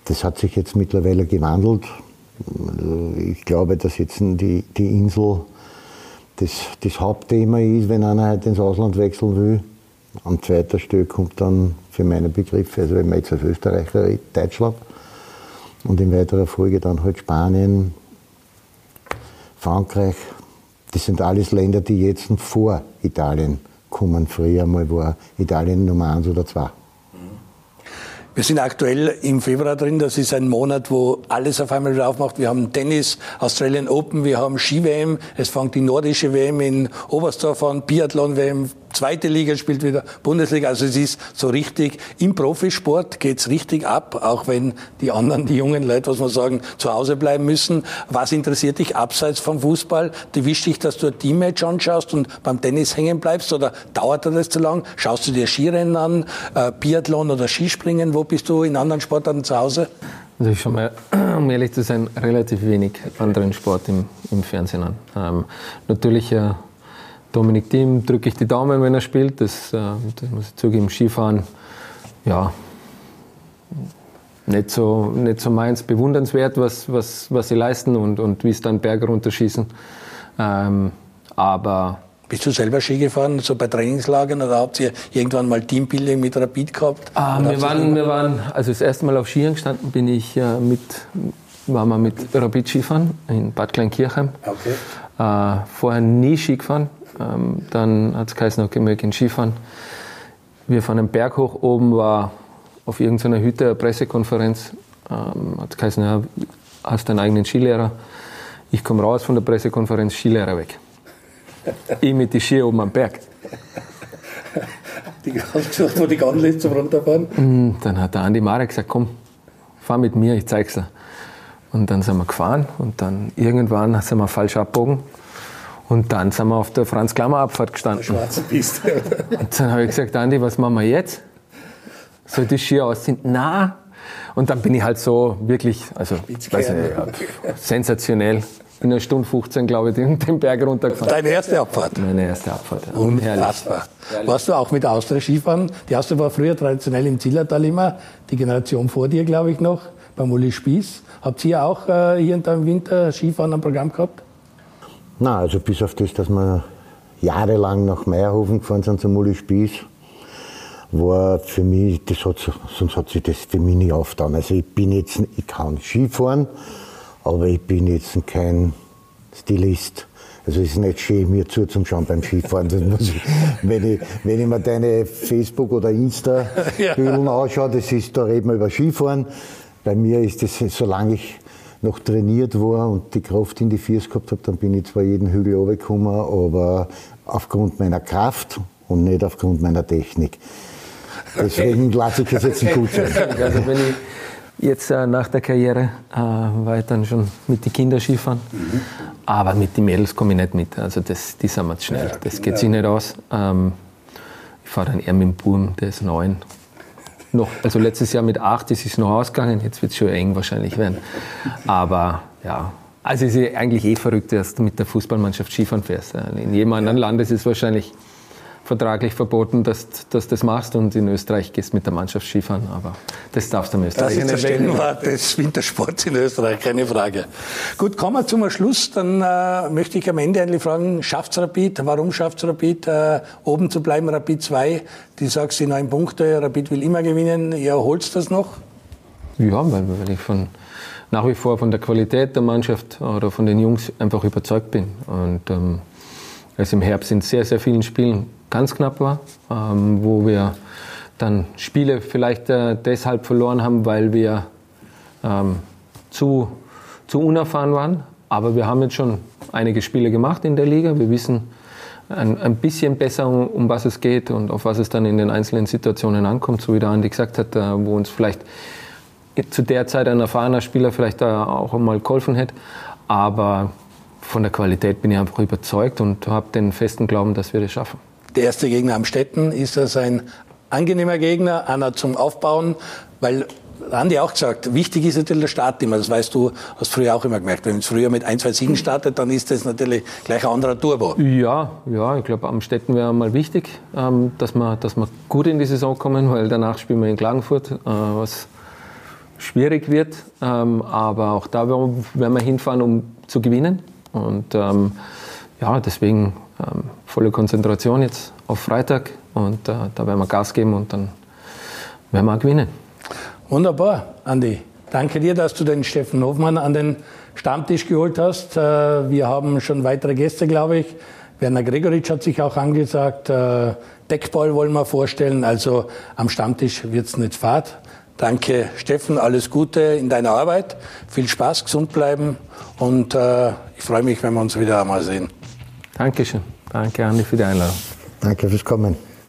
Das hat sich jetzt mittlerweile gewandelt. Ich glaube, dass jetzt die, die Insel das, das Hauptthema ist, wenn einer halt ins Ausland wechseln will. An zweiter Stelle kommt dann für meine Begriffe, also wenn man jetzt als Österreicher Deutschland und in weiterer Folge dann halt Spanien, Frankreich. Das sind alles Länder, die jetzt vor Italien kommen. Früher mal war Italien Nummer eins oder zwei. Wir sind aktuell im Februar drin. Das ist ein Monat, wo alles auf einmal wieder aufmacht. Wir haben Tennis, Australian Open, wir haben Ski-WM. Es fängt die nordische WM in Oberstdorf an, Biathlon-WM, zweite Liga, spielt wieder Bundesliga. Also es ist so richtig, im Profisport geht's richtig ab, auch wenn die anderen, die jungen Leute, was man sagen, zu Hause bleiben müssen. Was interessiert dich abseits vom Fußball? Wischst dich, dass du ein Teammatch anschaust und beim Tennis hängen bleibst oder dauert das zu lang? Schaust du dir Skirennen an, äh, Biathlon oder Skispringen? Wo bist du in anderen Sportarten zu Hause? Also ich schaue mir, <clears throat> um ehrlich zu sein, relativ wenig anderen Sport im, im Fernsehen an. Ähm, natürlich äh, Dominik Thiem drücke ich die Daumen, wenn er spielt. Das, äh, das muss ich zugeben. Skifahren, ja, nicht so, nicht so meins. Bewundernswert, was, was, was sie leisten und, und wie es dann Berge runterschießen. Ähm, aber bist du selber Ski gefahren, so bei Trainingslagern oder habt ihr irgendwann mal Teambuilding mit Rapid gehabt? Ah, wir, waren, wir waren, also das erste Mal auf Skiern gestanden bin ich äh, mit, waren wir mit Rapid Skifahren in Bad Kleinkirchheim. Okay. Äh, vorher nie Ski gefahren, ähm, dann hat es geheißen, okay, wir gehen Skifahren. Wir fahren einen Berg hoch, oben war auf irgendeiner Hütte eine Pressekonferenz, ähm, hat es geheißen, ja, hast deinen eigenen Skilehrer. Ich komme raus von der Pressekonferenz, Skilehrer weg ich mit den Ski oben am Berg. Die gesagt, wo die Gandel zum Runterfahren? Mm, dann hat der Andi Marek gesagt, komm, fahr mit mir, ich zeig's dir. Und dann sind wir gefahren und dann irgendwann sind wir falsch abgebogen. Und dann sind wir auf der Franz-Klammer-Abfahrt gestanden. Schwarze Piste. <laughs> Und dann habe ich gesagt, Andi, was machen wir jetzt? Soll die Ski ausziehen? Na. Und dann bin ich halt so wirklich, also ich ja, sensationell in einer Stunde 15, glaube ich, den, den Berg runtergefahren. Deine erste Abfahrt? Meine erste Abfahrt. Ja. Unfassbar. Warst du auch mit Austria Skifahren? Die Austria war früher traditionell im Zillertal immer, die Generation vor dir, glaube ich, noch, beim Uli Spieß. Habt ihr auch äh, hier und da im Winter Skifahren am Programm gehabt? Na, also bis auf das, dass wir jahrelang nach Meierhofen gefahren sind zum Uli Spieß, war für mich, das hat, sonst hat sich das für mich nicht aufgetan. Also ich bin jetzt, ich kann Skifahren, aber ich bin jetzt kein Stilist. Also es ist nicht schön, mir zuzuschauen beim Skifahren. <laughs> Ich, wenn, ich, wenn ich mir deine Facebook- oder Insta-Bilder <laughs> ja. anschaue, das ist, da reden wir über Skifahren. Bei mir ist das, solange ich noch trainiert war und die Kraft in die Füße gehabt habe, dann bin ich zwar jeden Hügel runtergekommen, aber aufgrund meiner Kraft und nicht aufgrund meiner Technik. Deswegen lasse ich das jetzt gut sein. <laughs> Also wenn ich Jetzt äh, nach der Karriere äh, war ich dann schon mit den Kindern Skifahren. Mhm. Aber mit den Mädels komme ich nicht mit. Also das, die sind wir zu schnell. Ja, das geht ja. sich nicht aus. Ähm, ich fahre dann eher mit dem Burm, der ist neun. Noch, also letztes Jahr mit acht ist es noch ausgegangen, jetzt wird es schon eng wahrscheinlich werden. Aber ja, also es ist eigentlich eh verrückt, dass du mit der Fußballmannschaft Skifahren fährst. In jedem anderen Land ist es wahrscheinlich vertraglich verboten, dass, dass du das machst. Und in Österreich gehst mit der Mannschaft Skifahren, aber das darfst du in Österreich das ist der Stellenwert des Wintersports in Österreich, keine Frage. Gut, kommen wir zum Schluss, dann äh, möchte ich am Ende eigentlich fragen, schafft's Rapid, warum schafft's Rapid, äh, oben zu bleiben, Rapid 2, die sagst, die neun Punkte, Rapid will immer gewinnen, ihr holst das noch? Ja, weil, weil ich von, nach wie vor von der Qualität der Mannschaft oder von den Jungs einfach überzeugt bin. Und ähm, es im Herbst in sehr, sehr vielen Spielen ganz knapp war, ähm, wo wir dann Spiele vielleicht äh, deshalb verloren haben, weil wir ähm, zu, zu unerfahren waren. Aber wir haben jetzt schon einige Spiele gemacht in der Liga. Wir wissen ein, ein bisschen besser, um, um, was es geht und auf was es dann in den einzelnen Situationen ankommt, so wie der Andi gesagt hat, äh, wo uns vielleicht zu der Zeit ein erfahrener Spieler vielleicht auch einmal geholfen hätte. Aber von der Qualität bin ich einfach überzeugt und habe den festen Glauben, dass wir das schaffen. Der erste Gegner am Städten, ist das ein angenehmer Gegner, einer zum Aufbauen, weil Andi auch gesagt, wichtig ist natürlich der Start immer. Das weißt du, hast früher auch immer gemerkt. Wenn es früher mit ein, zwei Siegen startet, dann ist das natürlich gleich ein anderer Turbo. Ja, ja, ich glaube, am Städten wäre mal wichtig, ähm, dass, wir, dass wir gut in die Saison kommen, weil danach spielen wir in Klagenfurt, äh, was schwierig wird. Ähm, aber auch da werden wir hinfahren, um zu gewinnen. Und ähm, ja, deswegen ähm, volle Konzentration jetzt auf Freitag und äh, da werden wir Gas geben und dann werden wir gewinnen. Wunderbar, Andi. Danke dir, dass du den Steffen Hofmann an den Stammtisch geholt hast. Äh, wir haben schon weitere Gäste, glaube ich. Werner Gregoritsch hat sich auch angesagt. Äh, Deckball wollen wir vorstellen. Also am Stammtisch wird es nicht fad. Danke, Steffen. Alles Gute in deiner Arbeit. Viel Spaß, gesund bleiben. Und äh, ich freue mich, wenn wir uns wieder einmal sehen. Dankeschön. Danke, Andi, für die Einladung. Danke fürs Kommen.